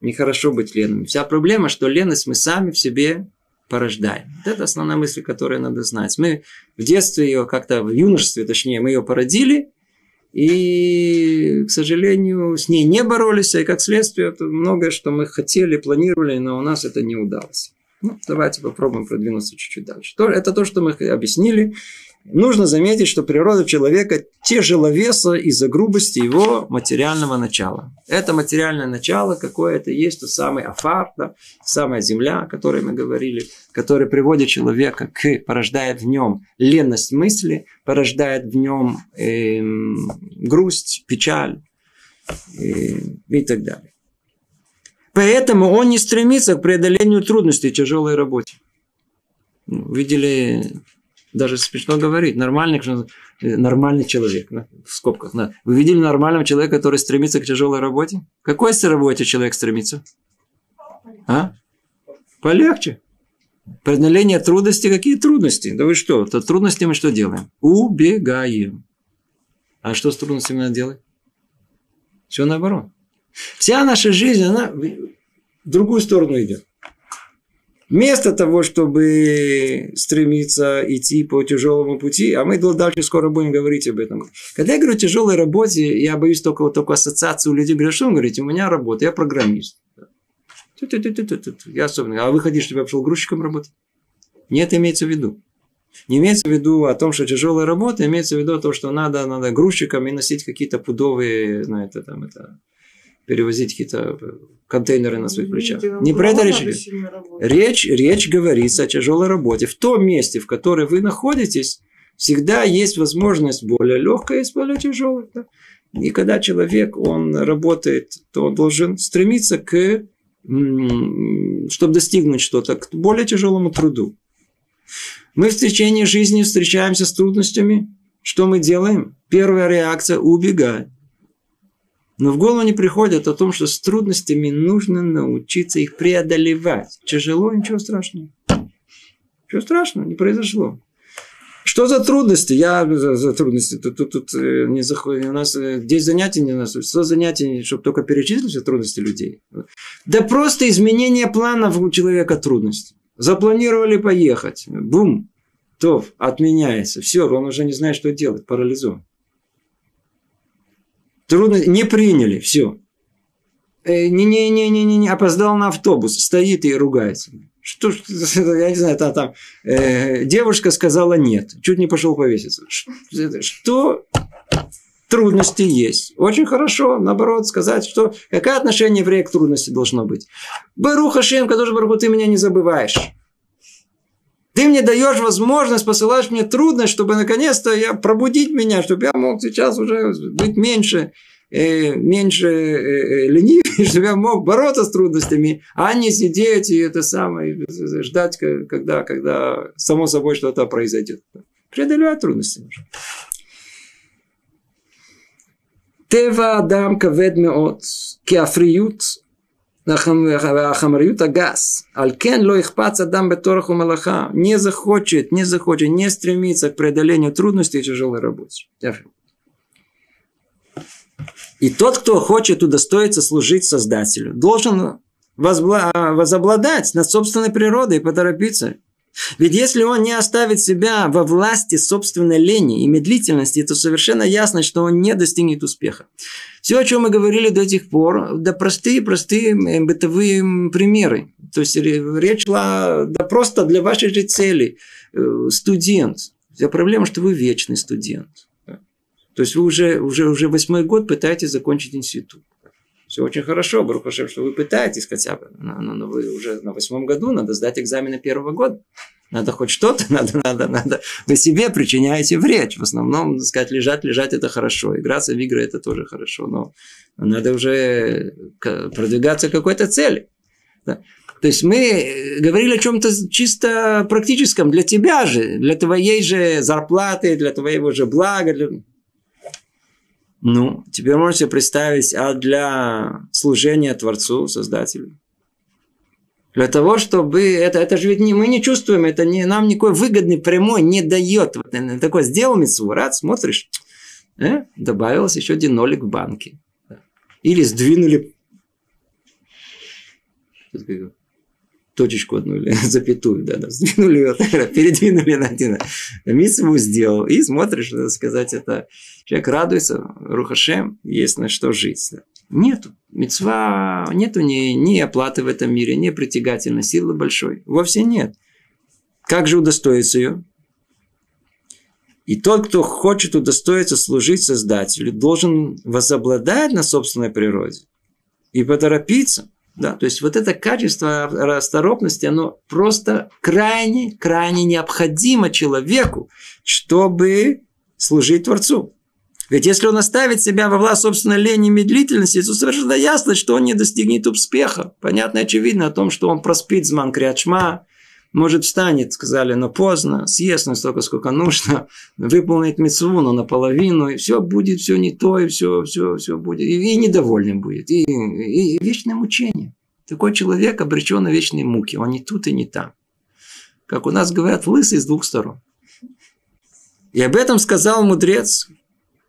Speaker 1: Нехорошо быть ленными. Вся проблема, что леность мы сами в себе порождаем. Вот это основная мысль, которую надо знать. Мы в детстве ее как-то, в юношестве точнее, мы ее породили, и, к сожалению, с ней не боролись, и как следствие, это многое, что мы хотели, планировали, но у нас это не удалось. Ну, давайте попробуем продвинуться чуть-чуть дальше. Это то, что мы объяснили. Нужно заметить, что природа человека тяжеловеса из-за грубости его материального начала. Это материальное начало, какое это есть, тот самый афар, да, самая земля, о которой мы говорили, который приводит человека к, порождает в нем ленность мысли, порождает в нем э, грусть, печаль э, и так далее. Поэтому он не стремится к преодолению трудностей тяжелой работе. Видели даже смешно говорить, нормальный, э, нормальный человек, в скобках. Вы видели нормального человека, который стремится к тяжелой работе? К какой работе человек стремится? А? Полегче. Преодоление трудностей. Какие трудности? Да вы что? То трудности мы что делаем? Убегаем. А что с трудностями надо делать? Все наоборот. Вся наша жизнь, она в другую сторону идет. Вместо того, чтобы стремиться идти по тяжелому пути, а мы дальше скоро будем говорить об этом. Когда я говорю о тяжелой работе, я боюсь только, вот, только ассоциации у людей. Говорят, что вы говорите, у меня работа, я программист. Я особенно. А вы хотите, чтобы я пошел грузчиком работать? Нет, имеется в виду. Не имеется в виду о том, что тяжелая работа, имеется в виду то, что надо, надо грузчиками носить какие-то пудовые, знаете, там это, перевозить какие-то контейнеры на своих плечах. Не про это речь идет. Речь, речь говорится о тяжелой работе. В том месте, в котором вы находитесь, всегда есть возможность более легкой и более тяжелой. Да? И когда человек, он работает, то он должен стремиться к, чтобы достигнуть что-то, к более тяжелому труду. Мы в течение жизни встречаемся с трудностями. Что мы делаем? Первая реакция – убегать. Но в голову не приходит о том, что с трудностями нужно научиться их преодолевать. Тяжело, ничего страшного. Ничего страшного, не произошло. Что за трудности? Я за, за трудности. Тут, тут, тут э, не заходит. У нас э, здесь занятия не у нас. Что занятия, чтобы только перечислить все трудности людей? Да просто изменение планов у человека трудности. Запланировали поехать. Бум. То отменяется. Все, он уже не знает, что делать. Парализован. Трудно, не приняли, все. Не-не-не-не-не, не опоздал на автобус, стоит и ругается. Что, *laughs* я не знаю, там, там э, девушка сказала нет, чуть не пошел повеситься. Что трудности есть? Очень хорошо, наоборот, сказать, что какое отношение еврея к трудности должно быть. Баруха Шем, который Баруху, ты меня не забываешь. Ты мне даешь возможность, посылаешь мне трудность, чтобы наконец-то я пробудить меня, чтобы я мог сейчас уже быть меньше, э, меньше э, э ленивее, *laughs* чтобы я мог бороться с трудностями, а не сидеть и это самое, ждать, когда, когда само собой что-то произойдет. Преодолевать трудности нужно. Тева Адам кавед от кеафриют Хамриюта газ. Алькен ло их паца дам бетораху малаха. Не захочет, не захочет, не стремится к преодолению трудностей и тяжелой работы. И тот, кто хочет удостоиться служить Создателю, должен возобладать над собственной природой и поторопиться. Ведь если он не оставит себя во власти собственной лени и медлительности, то совершенно ясно, что он не достигнет успеха. Все, о чем мы говорили до сих пор, да простые-простые бытовые примеры. То есть речь шла да просто для вашей же цели. Э, студент. Вся проблема, что вы вечный студент. То есть вы уже, уже, уже восьмой год пытаетесь закончить институт. Все очень хорошо, Барухашем, что вы пытаетесь хотя бы. Но, но, но вы уже на восьмом году, надо сдать экзамены первого года. Надо хоть что-то, *laughs* надо, надо, надо. Вы себе причиняете вред. В основном, сказать, лежать, лежать это хорошо. Играться в игры это тоже хорошо. Но надо уже продвигаться к какой-то цели. Да. То есть мы говорили о чем-то чисто практическом для тебя же, для твоей же зарплаты, для твоего же блага. Для... Ну, теперь можете представить, а для служения Творцу, Создателю? Для того, чтобы... Это, это же ведь не, мы не чувствуем, это не, нам никакой выгодный прямой не дает. Вот, такой сделал митцву, рад, смотришь, э, добавилось еще один нолик в банке. Или сдвинули точечку одну или *laughs* запятую, да, да, сдвинули ее, *laughs* передвинули на один. Митцву сделал. И смотришь, надо сказать, это человек радуется, Рухашем, есть на что жить. Да. Нету. Мецва нету ни, ни оплаты в этом мире, ни притягательной силы большой. Вовсе нет. Как же удостоиться ее? И тот, кто хочет удостоиться служить Создателю, должен возобладать на собственной природе и поторопиться. Да, то есть вот это качество расторопности, оно просто крайне, крайне необходимо человеку, чтобы служить Творцу. Ведь если он оставит себя во власть собственной лени и медлительности, то совершенно ясно, что он не достигнет успеха. Понятно очевидно о том, что он проспит зман крячма, может встанет, сказали, но поздно, съест настолько, сколько нужно, *laughs* выполнит мецву, но наполовину, и все будет, все не то, и все, все, все будет, и, и недовольным будет, и, и, и вечное мучение. Такой человек обречен на вечные муки, он не тут и не там. Как у нас говорят, лысый с двух сторон. И об этом сказал мудрец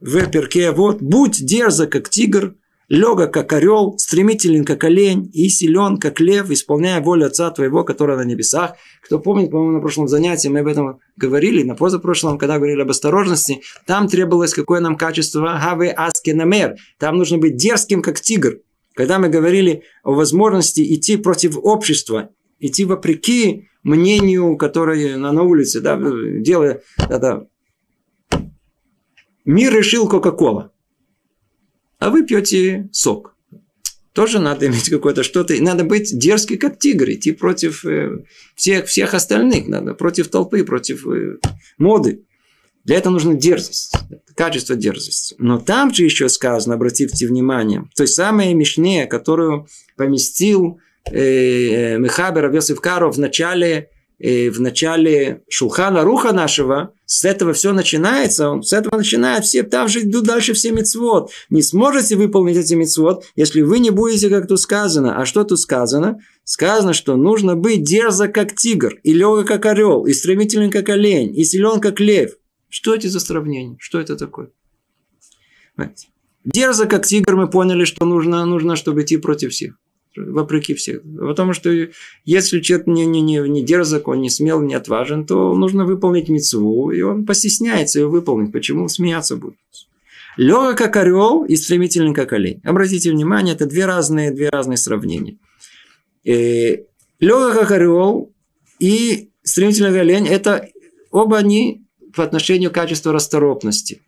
Speaker 1: в перке вот «Будь дерзок, как тигр, легок, как орел, стремителен, как олень, и силен, как лев, исполняя волю Отца твоего, который на небесах». Кто помнит, по-моему, на прошлом занятии мы об этом говорили, на позапрошлом, когда говорили об осторожности, там требовалось какое нам качество «Хаве аскенамер». Там нужно быть дерзким, как тигр. Когда мы говорили о возможности идти против общества идти вопреки мнению, которое на, на улице, да, делая, да, да. Мир решил Кока-Кола, а вы пьете сок. Тоже надо иметь какое-то что-то. Надо быть дерзкий, как тигр, идти против э, всех, всех остальных. Надо против толпы, против э, моды. Для этого нужна дерзость, качество дерзости. Но там же еще сказано, обратите внимание, той самой Мишне, которую поместил э, э Мехабер Авесов Каров в начале и в начале Шулхана Руха нашего, с этого все начинается, он, с этого начинает все, там же идут дальше все мецвод. Не сможете выполнить эти мецвод, если вы не будете, как тут сказано. А что тут сказано? Сказано, что нужно быть дерзок, как тигр, и легок, как орел, и стремительный, как олень, и силен, как лев. Что это за сравнение? Что это такое? Дерзок, как тигр, мы поняли, что нужно, нужно, чтобы идти против всех вопреки всех. Потому что если человек не, не, не, не дерзок, он не смел, не отважен, то нужно выполнить мецву, и он постесняется ее выполнить. Почему? Смеяться будет. Легок как орел и стремительный как олень. Обратите внимание, это две разные, две разные сравнения. Э, Легок как орел и стремительный как олень, это оба они по отношению к качеству расторопности.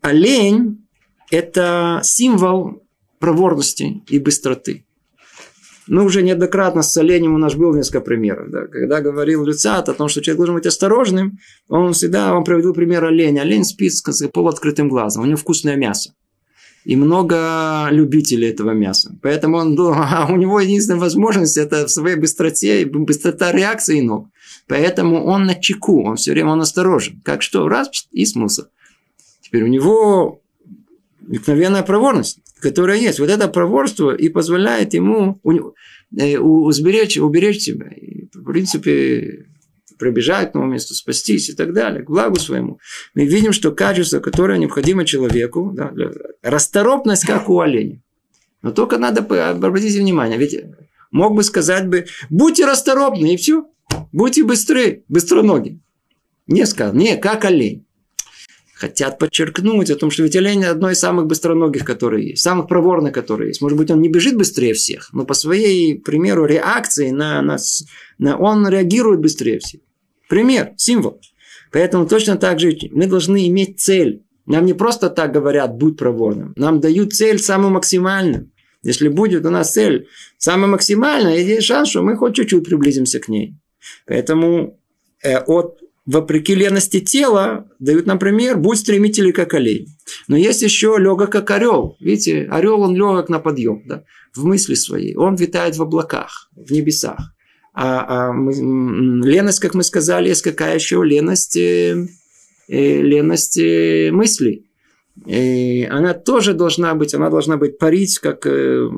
Speaker 1: Олень – это символ проворности и быстроты. Ну, уже неоднократно с оленем у нас был несколько примеров. Да. Когда говорил Люцат о том, что человек должен быть осторожным, он всегда он приводил пример оленя. Олень спит с полуоткрытым глазом, у него вкусное мясо. И много любителей этого мяса. Поэтому он, *laughs* а у него единственная возможность это в своей быстроте, быстрота реакции ног. Поэтому он на чеку, он все время он осторожен. Как что, раз и смысл. Теперь у него обыкновенная проворность которое есть. Вот это проворство и позволяет ему э, уберечь, уберечь себя. И, в принципе, пробежать к новому месту, спастись и так далее, к благу своему. Мы видим, что качество, которое необходимо человеку, да, расторопность, как у оленя. Но только надо обратить внимание, ведь мог бы сказать бы, будьте расторопны, и все. Будьте быстры, быстроногие. Не сказал, не, как олень хотят подчеркнуть о том, что ведь олень одно из самых быстроногих, которые есть, самых проворных, которые есть. Может быть, он не бежит быстрее всех, но по своей, примеру, реакции на, на, на он реагирует быстрее всех. Пример, символ. Поэтому точно так же мы должны иметь цель. Нам не просто так говорят, будь проворным. Нам дают цель самую максимальную. Если будет у нас цель самая максимальная, есть шанс, что мы хоть чуть-чуть приблизимся к ней. Поэтому э, от вопреки лености тела, дают нам пример, будь стремительный, как олень. Но есть еще легок, как орел. Видите, орел, он легок на подъем, да, в мысли своей. Он витает в облаках, в небесах. А, а мы, леность, как мы сказали, есть какая еще леность, э, э, леность э, мыслей. И она тоже должна быть, она должна быть парить, как э,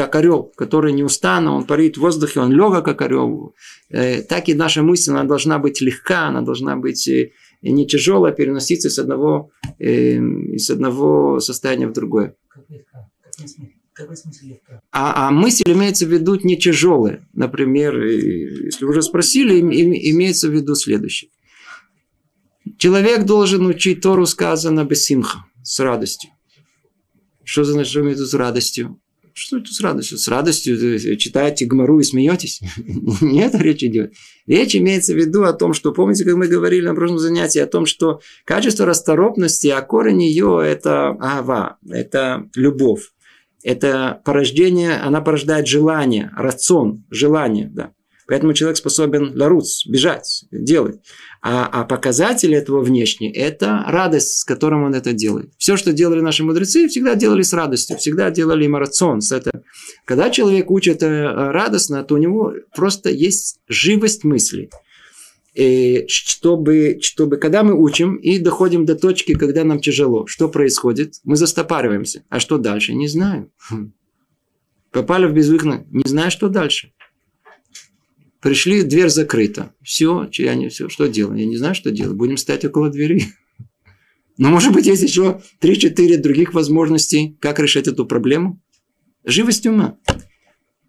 Speaker 1: как орел, который неустанно, он парит в воздухе, он легок, как орел. Э, так и наша мысль, она должна быть легка, она должна быть э, не тяжелая, переноситься с одного, э, из одного состояния в другое. А, а мысль имеется в виду не тяжелая. Например, если вы уже спросили, имеется в виду следующее. Человек должен учить Тору сказано без симха, с радостью. Что значит, что имеет с радостью? Что это с радостью? С радостью читаете Гмару и смеетесь? *laughs* Не это речь идет. Речь имеется в виду о том, что, помните, как мы говорили на прошлом занятии, о том, что качество расторопности, а корень ее – это ава, это любовь. Это порождение, она порождает желание, рацион, желание, да. Поэтому человек способен ларуц, бежать, делать. А, а показатель этого внешне – это радость, с которым он это делает. Все, что делали наши мудрецы, всегда делали с радостью, всегда делали им С это. Когда человек учит э, радостно, то у него просто есть живость мысли. И чтобы, чтобы, когда мы учим и доходим до точки, когда нам тяжело, что происходит? Мы застопариваемся. А что дальше? Не знаю. Хм. Попали в безвыходно, не знаю, что дальше. Пришли, дверь закрыта. Все, я не все, что делаем? Я не знаю, что делать. Будем стоять около двери. Но, может быть, есть еще 3-4 других возможностей, как решить эту проблему. Живость ума.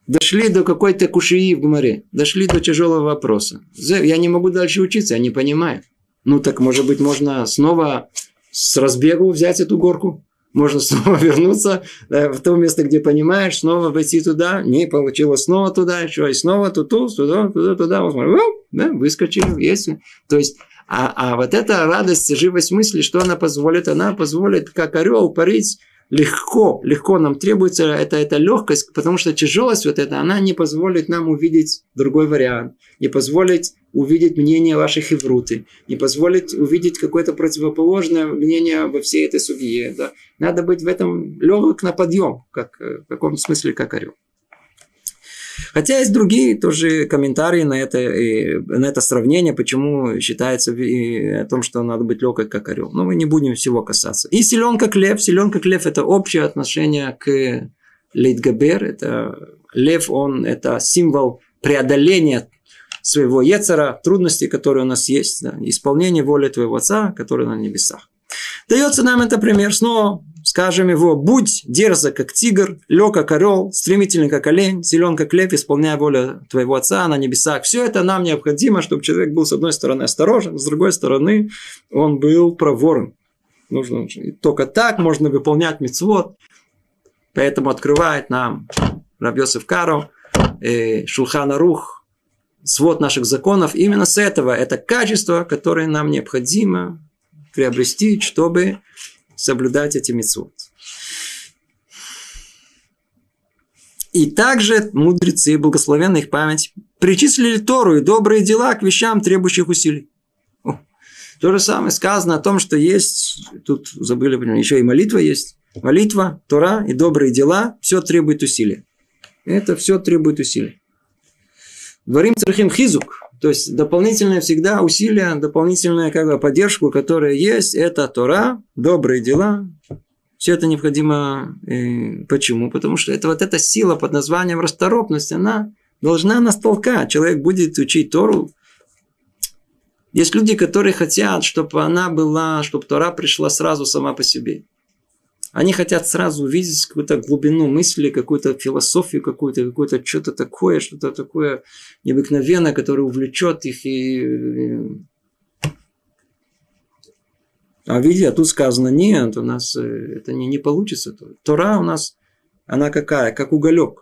Speaker 1: Дошли до какой-то кушии в Гумаре. Дошли до тяжелого вопроса. Я не могу дальше учиться, я не понимаю. Ну, так, может быть, можно снова с разбегу взять эту горку? Можно снова *laughs* вернуться э, в то место, где понимаешь, снова пойти туда, не получилось снова туда, еще и снова туда, туда, туда, туда, вот, да, выскочили, есть. То есть, а, а вот эта радость, живость мысли, что она позволит? Она позволит, как орел, парить легко, легко нам требуется это, эта легкость, потому что тяжелость вот эта, она не позволит нам увидеть другой вариант, не позволит увидеть мнение ваших ивруты, не позволит увидеть какое-то противоположное мнение во всей этой судье. Да. Надо быть в этом легок на подъем, как, в каком смысле, как орел. Хотя есть другие тоже комментарии на это, на это сравнение, почему считается о том, что надо быть легкой, как орел. Но мы не будем всего касаться. И силен как лев. Силен как лев – это общее отношение к Лейтгабер. Это лев, он – это символ преодоления своего Ецера, трудностей, которые у нас есть, да, исполнение воли твоего Отца, который на небесах. Дается нам это пример. Снова скажем его, будь дерзок, как тигр, лег, как орел, стремительный, как олень, силен, как лев, исполняя волю твоего отца на небесах. Все это нам необходимо, чтобы человек был, с одной стороны, осторожен, с другой стороны, он был проворен. Нужно, только так можно выполнять мецвод. Поэтому открывает нам Рабьосиф Каро, э, Шулхана Рух, свод наших законов. Именно с этого это качество, которое нам необходимо приобрести, чтобы соблюдать эти митцвот. И также мудрецы, благословенная их память, причислили Тору и добрые дела к вещам, требующих усилий. О, то же самое сказано о том, что есть, тут забыли, еще и молитва есть. Молитва, Тора и добрые дела, все требует усилий. Это все требует усилий. Дворим цархим хизук, то есть дополнительное всегда усилие, дополнительная как бы, поддержку, которая есть, это Тора, добрые дела. Все это необходимо. И почему? Потому что это вот эта сила под названием расторопность, она должна нас толкать. Человек будет учить Тору. Есть люди, которые хотят, чтобы она была, чтобы Тора пришла сразу сама по себе. Они хотят сразу увидеть какую-то глубину мысли, какую-то философию какую-то, какое-то что-то такое, что-то такое необыкновенное, которое увлечет их. И... А видите, а тут сказано, нет, у нас э, это не, не получится. Тора у нас, она какая? Как уголек.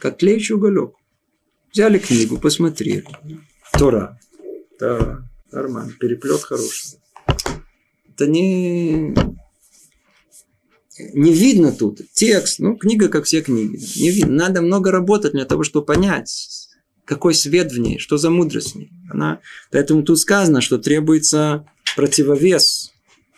Speaker 1: Как тлеющий уголек. Взяли книгу, посмотрели. Тора. Да, нормально. Переплет хороший. Это не не видно тут текст, ну, книга, как все книги. Не видно. Надо много работать для того, чтобы понять, какой свет в ней, что за мудрость в ней. Она... Поэтому тут сказано, что требуется противовес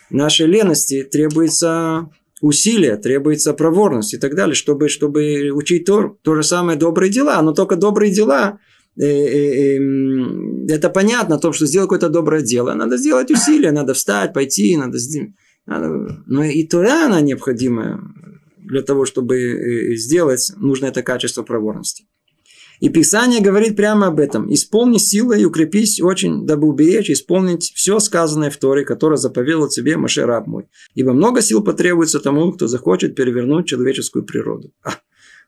Speaker 1: нашей лености, требуется усилия, требуется проворность и так далее, чтобы, чтобы учить Тор. То же самое добрые дела, но только добрые дела э, э, э, это понятно, о том, что сделать какое-то доброе дело. Надо сделать усилия, надо встать, пойти, надо сделать но и Тора, она необходима для того, чтобы э, сделать, нужно это качество проворности. И Писание говорит прямо об этом. Исполни силой и укрепись очень, дабы уберечь, исполнить все сказанное в Торе, которое заповедал тебе Маше раб мой. Ибо много сил потребуется тому, кто захочет перевернуть человеческую природу.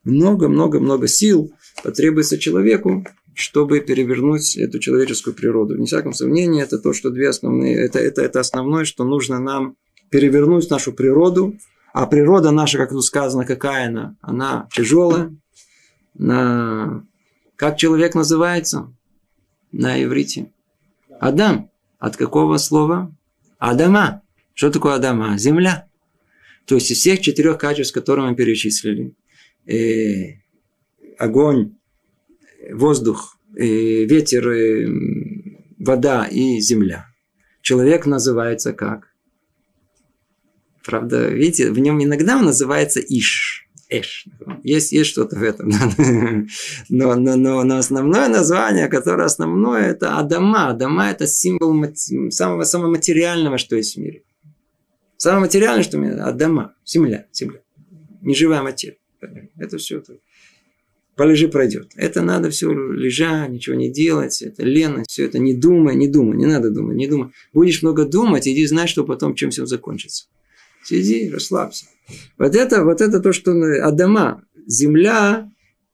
Speaker 1: Много-много-много сил потребуется человеку, чтобы перевернуть эту человеческую природу. Не всяком сомнении, это то, что две основные, это, это, это основное, что нужно нам перевернуть нашу природу, а природа наша, как тут сказано, какая она? Она тяжелая. На... Как человек называется на иврите? Адам. От какого слова? Адама. Что такое Адама? Земля. То есть из всех четырех качеств, которые мы перечислили, э, огонь, воздух, э, ветер, э, вода и земля. Человек называется как? Правда, видите, в нем иногда он называется Иш. Эш. Есть, есть что-то в этом. *laughs* Но, но, но, но основное название, которое основное, это Адама. Адама – это символ самого, самого материального, что есть в мире. Самое материальное, что у меня – Адама. Земля. Земля. Неживая материя. Это все. Полежи, пройдет. Это надо все лежать, ничего не делать. Это лено, все это не думай, не думай, не надо думать, не думай. Будешь много думать, иди знать, что потом чем все закончится. Сиди, расслабься. Вот это, вот это то, что Адама, земля,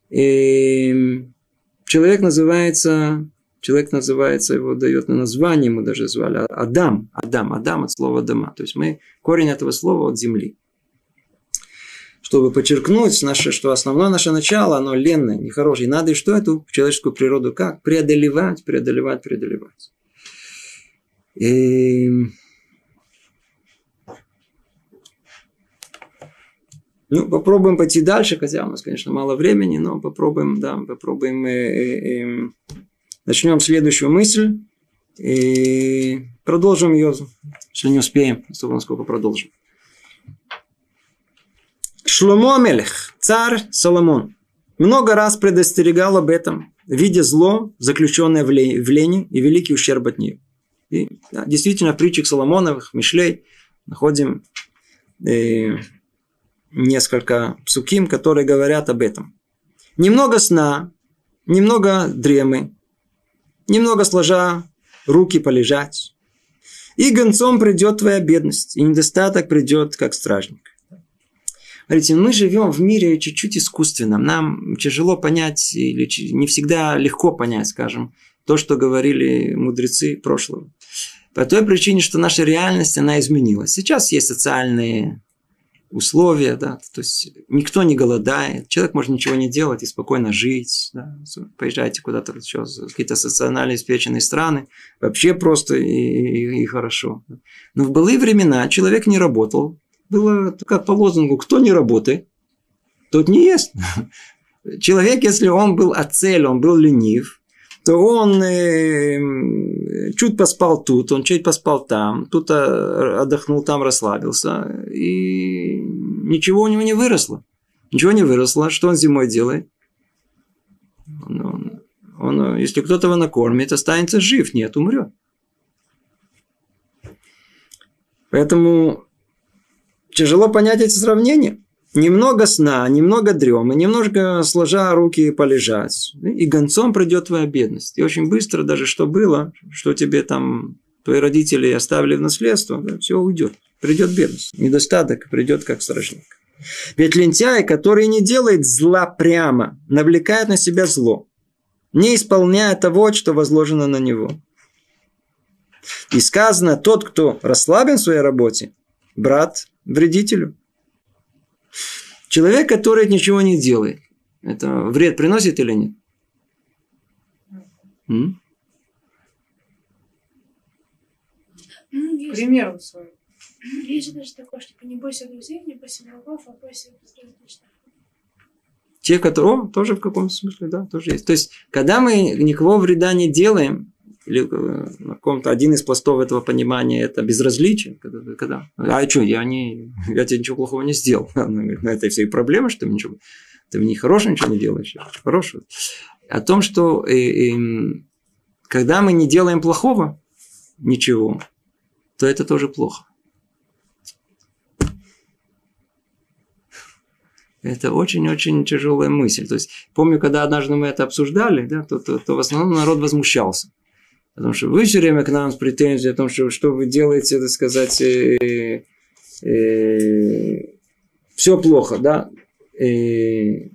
Speaker 1: э, человек называется Человек называется, его дает на название, мы даже звали Адам. Адам, Адам от слова дома. То есть мы, корень этого слова от земли. Чтобы подчеркнуть, наше, что основное наше начало, оно ленное, нехорошее. И надо и что эту человеческую природу как? Преодолевать, преодолевать, преодолевать. И... Ну, попробуем пойти дальше, хотя у нас, конечно, мало времени, но попробуем, да, попробуем э, э, э, Начнем следующую мысль и продолжим ее, если не успеем, особо насколько продолжим. Шломо Мелех, царь Соломон, много раз предостерегал об этом, видя зло, заключенное в лени и великий ущерб от нее. И, да, действительно, в притчах Соломоновых, Мишлей, находим э, несколько псуким, которые говорят об этом. Немного сна, немного дремы, немного сложа руки полежать. И гонцом придет твоя бедность, и недостаток придет как стражник. Смотрите, мы живем в мире чуть-чуть искусственном. Нам тяжело понять, или не всегда легко понять, скажем, то, что говорили мудрецы прошлого. По той причине, что наша реальность, она изменилась. Сейчас есть социальные условия, да, то есть никто не голодает, человек может ничего не делать и спокойно жить, да. поезжайте куда-то еще какие-то социально обеспеченные страны, вообще просто и, и, и хорошо. Но в былые времена человек не работал, было как по лозунгу, кто не работает, тот не ест. *laughs* Человек, если он был оцель, он был ленив, то он э, чуть поспал тут, он чуть поспал там, тут э, отдохнул, там расслабился, и ничего у него не выросло. Ничего не выросло. Что он зимой делает? Он, он, он, если кто-то его накормит, останется жив, нет, умрет. Поэтому тяжело понять эти сравнения. Немного сна, немного дремы, немножко сложа руки полежать. И гонцом придет твоя бедность. И очень быстро даже что было, что тебе там твои родители оставили в наследство, да, все уйдет. Придет бедность. Недостаток придет как стражник. Ведь лентяй, который не делает зла прямо, навлекает на себя зло, не исполняя того, что возложено на него. И сказано, тот, кто расслаблен в своей работе, брат вредителю. Человек, который ничего не делает, это вред приносит или нет? М?
Speaker 2: Ну, Примером своим.
Speaker 3: Есть же даже такое, что не бойся друзей, не бойся врагов, а бойся безразличных.
Speaker 1: Те, которые... О, тоже в каком смысле, да, тоже есть. То есть, когда мы никого вреда не делаем, или э, на каком-то один из пластов этого понимания это безразличие. Когда, когда а что, я, не, я тебе ничего плохого не сделал. *laughs* Она говорит, ну, это все и проблема, что ты ничего, ты мне хорошего ничего не делаешь, хорошего. О том, что э, э, когда мы не делаем плохого, ничего, то это тоже плохо. Это очень-очень тяжелая мысль. То есть, помню, когда однажды мы это обсуждали, да, то, то, то в основном народ возмущался. Потому что вы все время к нам с претензией о том, что, что вы делаете, так сказать, э, э, все плохо, да? Э,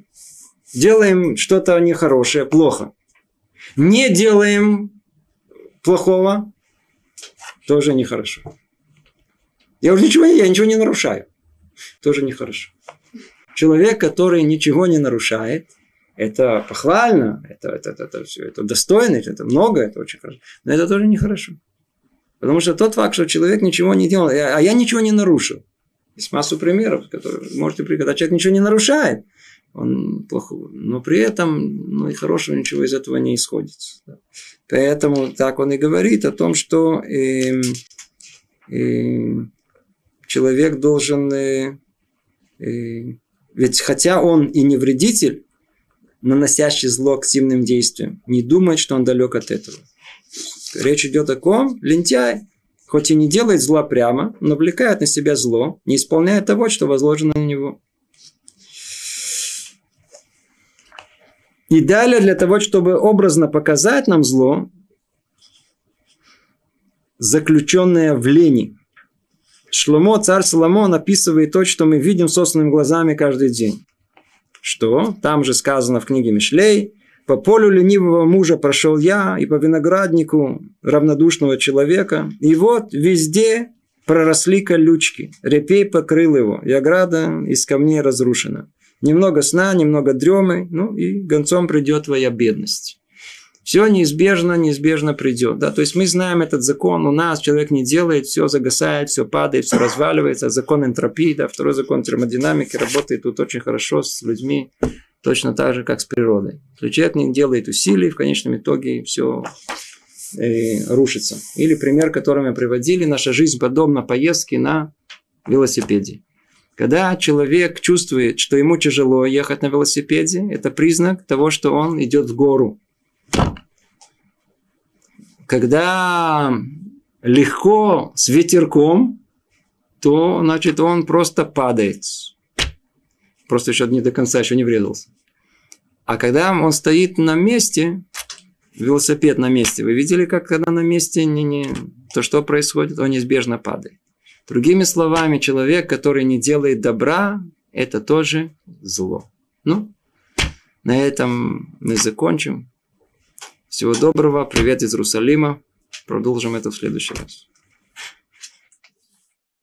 Speaker 1: делаем что-то нехорошее, плохо. Не делаем плохого, тоже нехорошо. Я уже ничего я ничего не нарушаю. Тоже нехорошо. Человек, который ничего не нарушает – это похвально, это, это, это, это все, это достойно, это много, это очень хорошо. Но это тоже нехорошо. Потому что тот факт, что человек ничего не делал, а я ничего не нарушил. Есть массу примеров, которые можете когда человек ничего не нарушает, он плохой. Но при этом ну, и хорошего ничего из этого не исходит. Поэтому так он и говорит о том, что э, э, человек должен... Э, э, ведь хотя он и не вредитель, наносящий зло активным действием, не думает, что он далек от этого. Речь идет о ком? Лентяй. Хоть и не делает зла прямо, но влекает на себя зло, не исполняя того, что возложено на него. И далее для того, чтобы образно показать нам зло, заключенное в лени. Шломо, царь Соломон, описывает то, что мы видим собственными глазами каждый день что там же сказано в книге Мишлей, По полю ленивого мужа прошел я, и по винограднику равнодушного человека. И вот везде проросли колючки. Репей покрыл его, и ограда из камней разрушена. Немного сна, немного дремы, ну и гонцом придет твоя бедность. Все неизбежно, неизбежно придет. Да? То есть мы знаем этот закон, у нас человек не делает, все загасает, все падает, все разваливается. Закон энтропии, да, второй закон термодинамики работает тут очень хорошо с людьми, точно так же, как с природой. Если человек не делает усилий, в конечном итоге все э, рушится. Или пример, который мы приводили, наша жизнь подобна поездке на велосипеде. Когда человек чувствует, что ему тяжело ехать на велосипеде, это признак того, что он идет в гору. Когда легко с ветерком, то, значит, он просто падает. Просто еще не до конца, еще не врезался. А когда он стоит на месте, велосипед на месте, вы видели, как когда на месте не, не, то что происходит? Он неизбежно падает. Другими словами, человек, который не делает добра, это тоже зло. Ну, на этом мы закончим. Всего доброго. Привет из Иерусалима. Продолжим это в следующий раз.